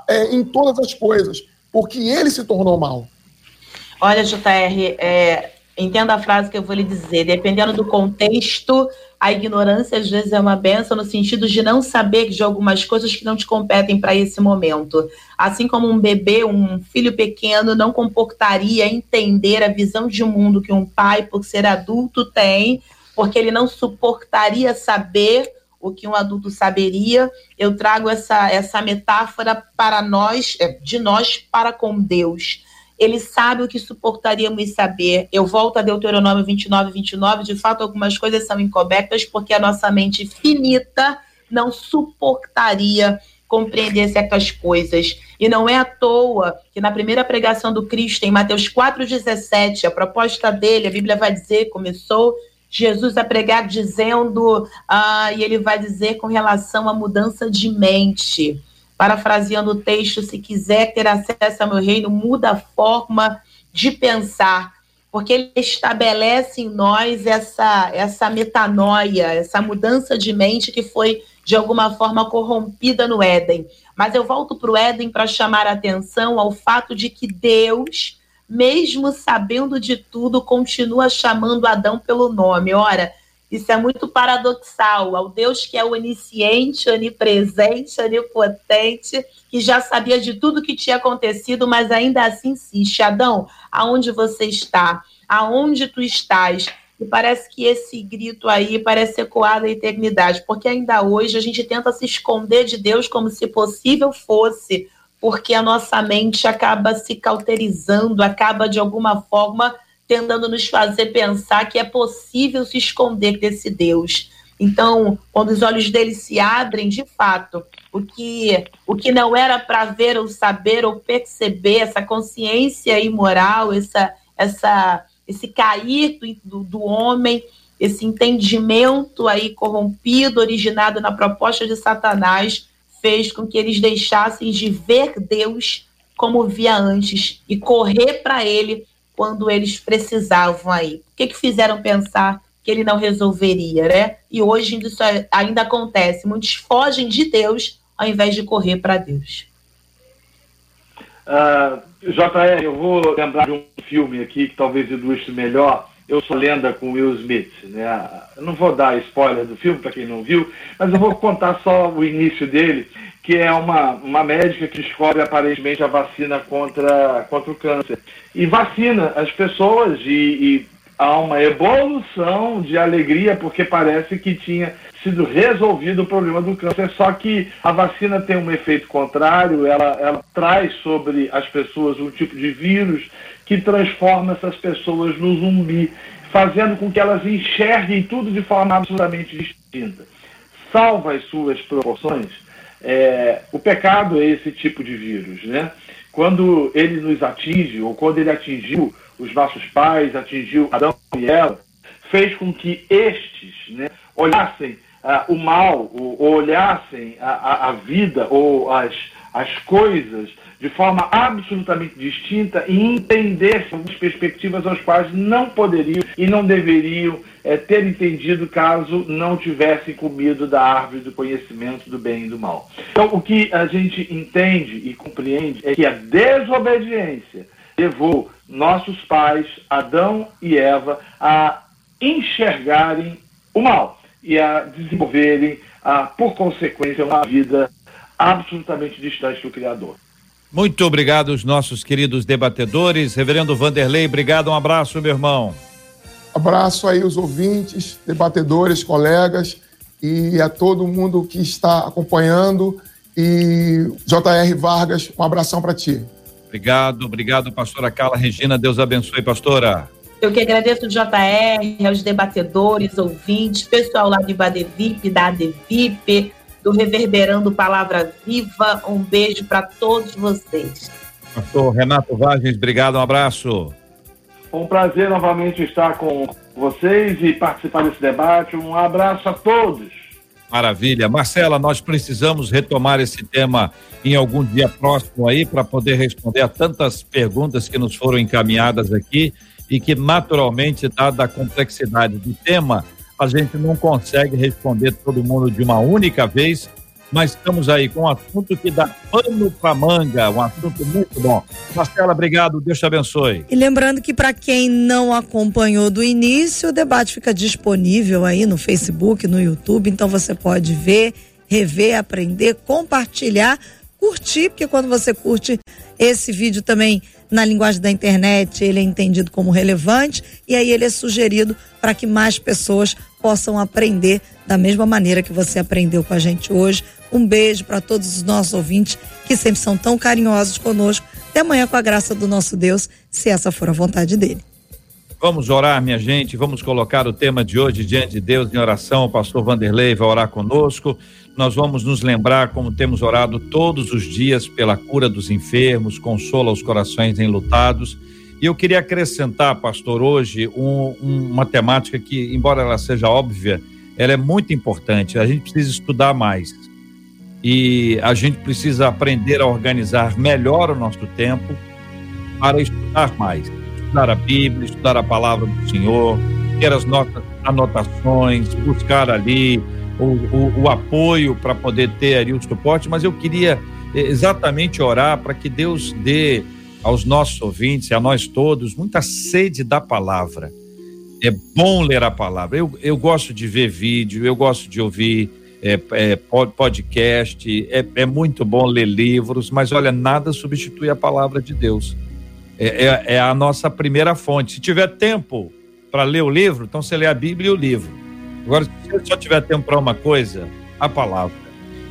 é, em todas as coisas, porque ele se tornou mal. Olha, JR, é, entenda a frase que eu vou lhe dizer. Dependendo do contexto, a ignorância às vezes é uma benção no sentido de não saber de algumas coisas que não te competem para esse momento. Assim como um bebê, um filho pequeno, não comportaria entender a visão de mundo que um pai, por ser adulto, tem, porque ele não suportaria saber o que um adulto saberia. Eu trago essa, essa metáfora para nós, é, de nós para com Deus ele sabe o que suportaríamos saber. Eu volto a Deuteronômio 29, 29. De fato, algumas coisas são encobertas porque a nossa mente finita não suportaria compreender certas coisas. E não é à toa que na primeira pregação do Cristo, em Mateus 4,17, a proposta dele, a Bíblia vai dizer, começou Jesus a pregar dizendo, ah, e ele vai dizer com relação à mudança de mente. Parafraseando o texto, se quiser ter acesso ao meu reino, muda a forma de pensar, porque ele estabelece em nós essa, essa metanoia, essa mudança de mente que foi, de alguma forma, corrompida no Éden. Mas eu volto para o Éden para chamar a atenção ao fato de que Deus, mesmo sabendo de tudo, continua chamando Adão pelo nome. Ora, Isso é muito paradoxal ao Deus que é onisciente, onipresente, onipotente, que já sabia de tudo que tinha acontecido, mas ainda assim insiste. Adão, aonde você está? Aonde tu estás? E parece que esse grito aí parece ecoar a eternidade, porque ainda hoje a gente tenta se esconder de Deus como se possível fosse, porque a nossa mente acaba se cauterizando, acaba de alguma forma tentando nos fazer pensar que é possível se esconder desse Deus. Então, quando os olhos dele se abrem, de fato, o que, o que não era para ver ou saber ou perceber, essa consciência imoral, essa, essa, esse cair do, do homem, esse entendimento aí corrompido, originado na proposta de Satanás, fez com que eles deixassem de ver Deus como via antes e correr para ele quando eles precisavam aí. O que, que fizeram pensar que ele não resolveria, né? E hoje isso ainda acontece. Muitos fogem de Deus ao invés de correr para Deus. Uh, ah, JR, eu vou lembrar de um filme aqui que talvez ilustre melhor eu Sou Lenda com Will Smith. Né? Eu não vou dar spoiler do filme para quem não viu, mas eu vou contar só o início dele, que é uma, uma médica que descobre aparentemente a vacina contra, contra o câncer. E vacina as pessoas e, e há uma evolução de alegria porque parece que tinha sido resolvido o problema do câncer, só que a vacina tem um efeito contrário, ela, ela traz sobre as pessoas um tipo de vírus que transforma essas pessoas no zumbi, fazendo com que elas enxerguem tudo de forma absolutamente distinta. Salva as suas proporções, é, o pecado é esse tipo de vírus, né? Quando ele nos atinge, ou quando ele atingiu os nossos pais, atingiu Adão e Eva, fez com que estes né, olhassem uh, o mal, ou, ou olhassem a, a, a, vida ou as, as coisas de forma absolutamente distinta e entendessem algumas perspectivas às quais não poderiam e não deveriam é, ter entendido caso não tivessem comido da árvore do conhecimento do bem e do mal. Então, o que a gente entende e compreende é que a desobediência levou nossos pais, Adão e Eva, a enxergarem o mal e a desenvolverem, a, por consequência, uma vida absolutamente distante do Criador. Muito obrigado aos nossos queridos debatedores. Reverendo Vanderlei, obrigado, um abraço, meu irmão. Abraço aí os ouvintes, debatedores, colegas e a todo mundo que está acompanhando. E J.R. Vargas, um abração para ti. Obrigado, obrigado, pastora Carla Regina. Deus abençoe, pastora. Eu que agradeço o JR, aos debatedores, ouvintes, pessoal lá de Badevip, da ADVIP, do Reverberando Palavra Viva. Um beijo para todos vocês. Pastor Renato Vargas, obrigado, um abraço. Um prazer novamente estar com vocês e participar desse debate. Um abraço a todos. Maravilha. Marcela, nós precisamos retomar esse tema em algum dia próximo aí para poder responder a tantas perguntas que nos foram encaminhadas aqui e que naturalmente, dada a complexidade do tema, a gente não consegue responder todo mundo de uma única vez, mas estamos aí com um assunto que dá pano para manga, um assunto muito bom. Marcela, obrigado, Deus te abençoe. E lembrando que para quem não acompanhou do início, o debate fica disponível aí no Facebook, no YouTube, então você pode ver, rever, aprender, compartilhar, curtir, porque quando você curte esse vídeo também na linguagem da internet, ele é entendido como relevante e aí ele é sugerido para que mais pessoas possam aprender da mesma maneira que você aprendeu com a gente hoje. Um beijo para todos os nossos ouvintes que sempre são tão carinhosos conosco. Até amanhã com a graça do nosso Deus, se essa for a vontade dele. Vamos orar, minha gente. Vamos colocar o tema de hoje diante de Deus em oração. O pastor Vanderlei vai orar conosco nós vamos nos lembrar como temos orado todos os dias pela cura dos enfermos, consola os corações enlutados. E eu queria acrescentar, pastor, hoje um, um, uma temática que, embora ela seja óbvia, ela é muito importante. A gente precisa estudar mais. E a gente precisa aprender a organizar melhor o nosso tempo para estudar mais. Estudar a Bíblia, estudar a palavra do Senhor, ter as notas, anotações, buscar ali o, o, o apoio para poder ter ali o suporte, mas eu queria eh, exatamente orar para que Deus dê aos nossos ouvintes e a nós todos muita sede da palavra. É bom ler a palavra. Eu, eu gosto de ver vídeo, eu gosto de ouvir é, é, podcast, é, é, muito bom ler livros, mas olha, nada substitui a palavra de Deus. É, é, é a nossa primeira fonte. Se tiver tempo para ler o livro, então você lê a Bíblia e o livro. Agora, se você só tiver tempo para uma coisa, a palavra.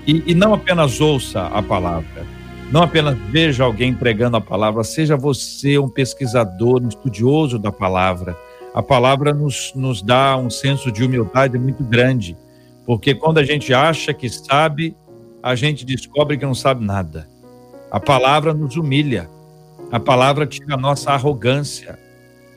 E, e não apenas ouça a palavra, não apenas veja alguém pregando a palavra, seja você um pesquisador, um estudioso da palavra. A palavra nos, nos dá um senso de humildade muito grande, porque quando a gente acha que sabe, a gente descobre que não sabe nada. A palavra nos humilha, a palavra tira a nossa arrogância,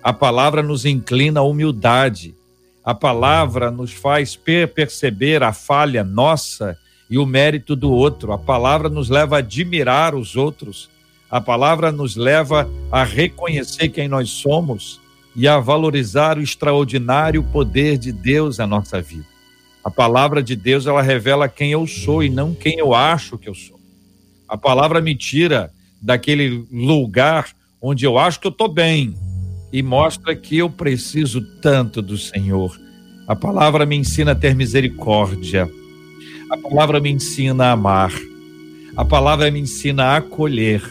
a palavra nos inclina à humildade, a palavra nos faz perceber a falha nossa e o mérito do outro. A palavra nos leva a admirar os outros. A palavra nos leva a reconhecer quem nós somos e a valorizar o extraordinário poder de Deus na nossa vida. A palavra de Deus, ela revela quem eu sou e não quem eu acho que eu sou. A palavra me tira daquele lugar onde eu acho que eu estou bem, e mostra que eu preciso tanto do Senhor. A palavra me ensina a ter misericórdia. A palavra me ensina a amar. A palavra me ensina a acolher.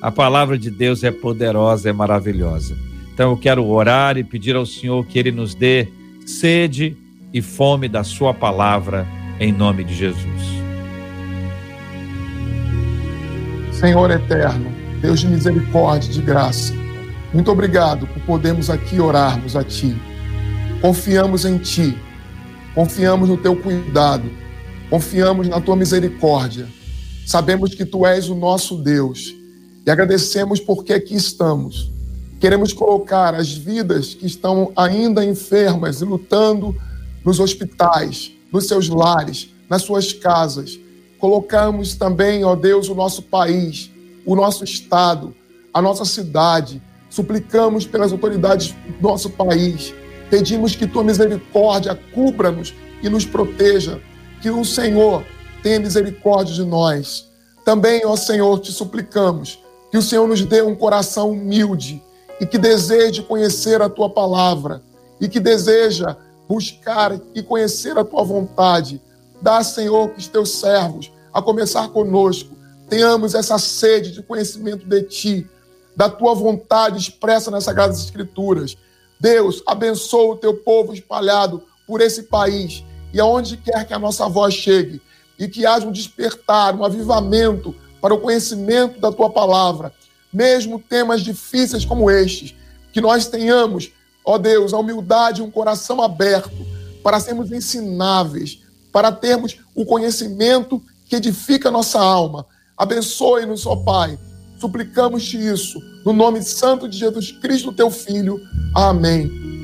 A palavra de Deus é poderosa, é maravilhosa. Então eu quero orar e pedir ao Senhor que Ele nos dê sede e fome da Sua palavra, em nome de Jesus. Senhor eterno, Deus de misericórdia e de graça, muito obrigado por podermos aqui orarmos a Ti. Confiamos em Ti, confiamos no Teu cuidado, confiamos na Tua misericórdia. Sabemos que Tu és o nosso Deus e agradecemos porque aqui estamos. Queremos colocar as vidas que estão ainda enfermas e lutando nos hospitais, nos seus lares, nas suas casas. Colocamos também, ó Deus, o nosso país, o nosso estado, a nossa cidade Suplicamos pelas autoridades do nosso país. Pedimos que tua misericórdia cubra-nos e nos proteja. Que o Senhor tenha misericórdia de nós. Também, ó Senhor, te suplicamos que o Senhor nos dê um coração humilde e que deseje conhecer a tua palavra e que deseja buscar e conhecer a tua vontade. Dá, Senhor, que os teus servos, a começar conosco, tenhamos essa sede de conhecimento de ti da tua vontade expressa nas Sagradas Escrituras. Deus, abençoa o teu povo espalhado por esse país e aonde quer que a nossa voz chegue, e que haja um despertar, um avivamento para o conhecimento da tua palavra, mesmo temas difíceis como estes, que nós tenhamos, ó Deus, a humildade e um coração aberto para sermos ensináveis, para termos o conhecimento que edifica a nossa alma. Abençoe-nos, ó Pai Suplicamos-te isso, no nome santo de Jesus Cristo, teu Filho. Amém.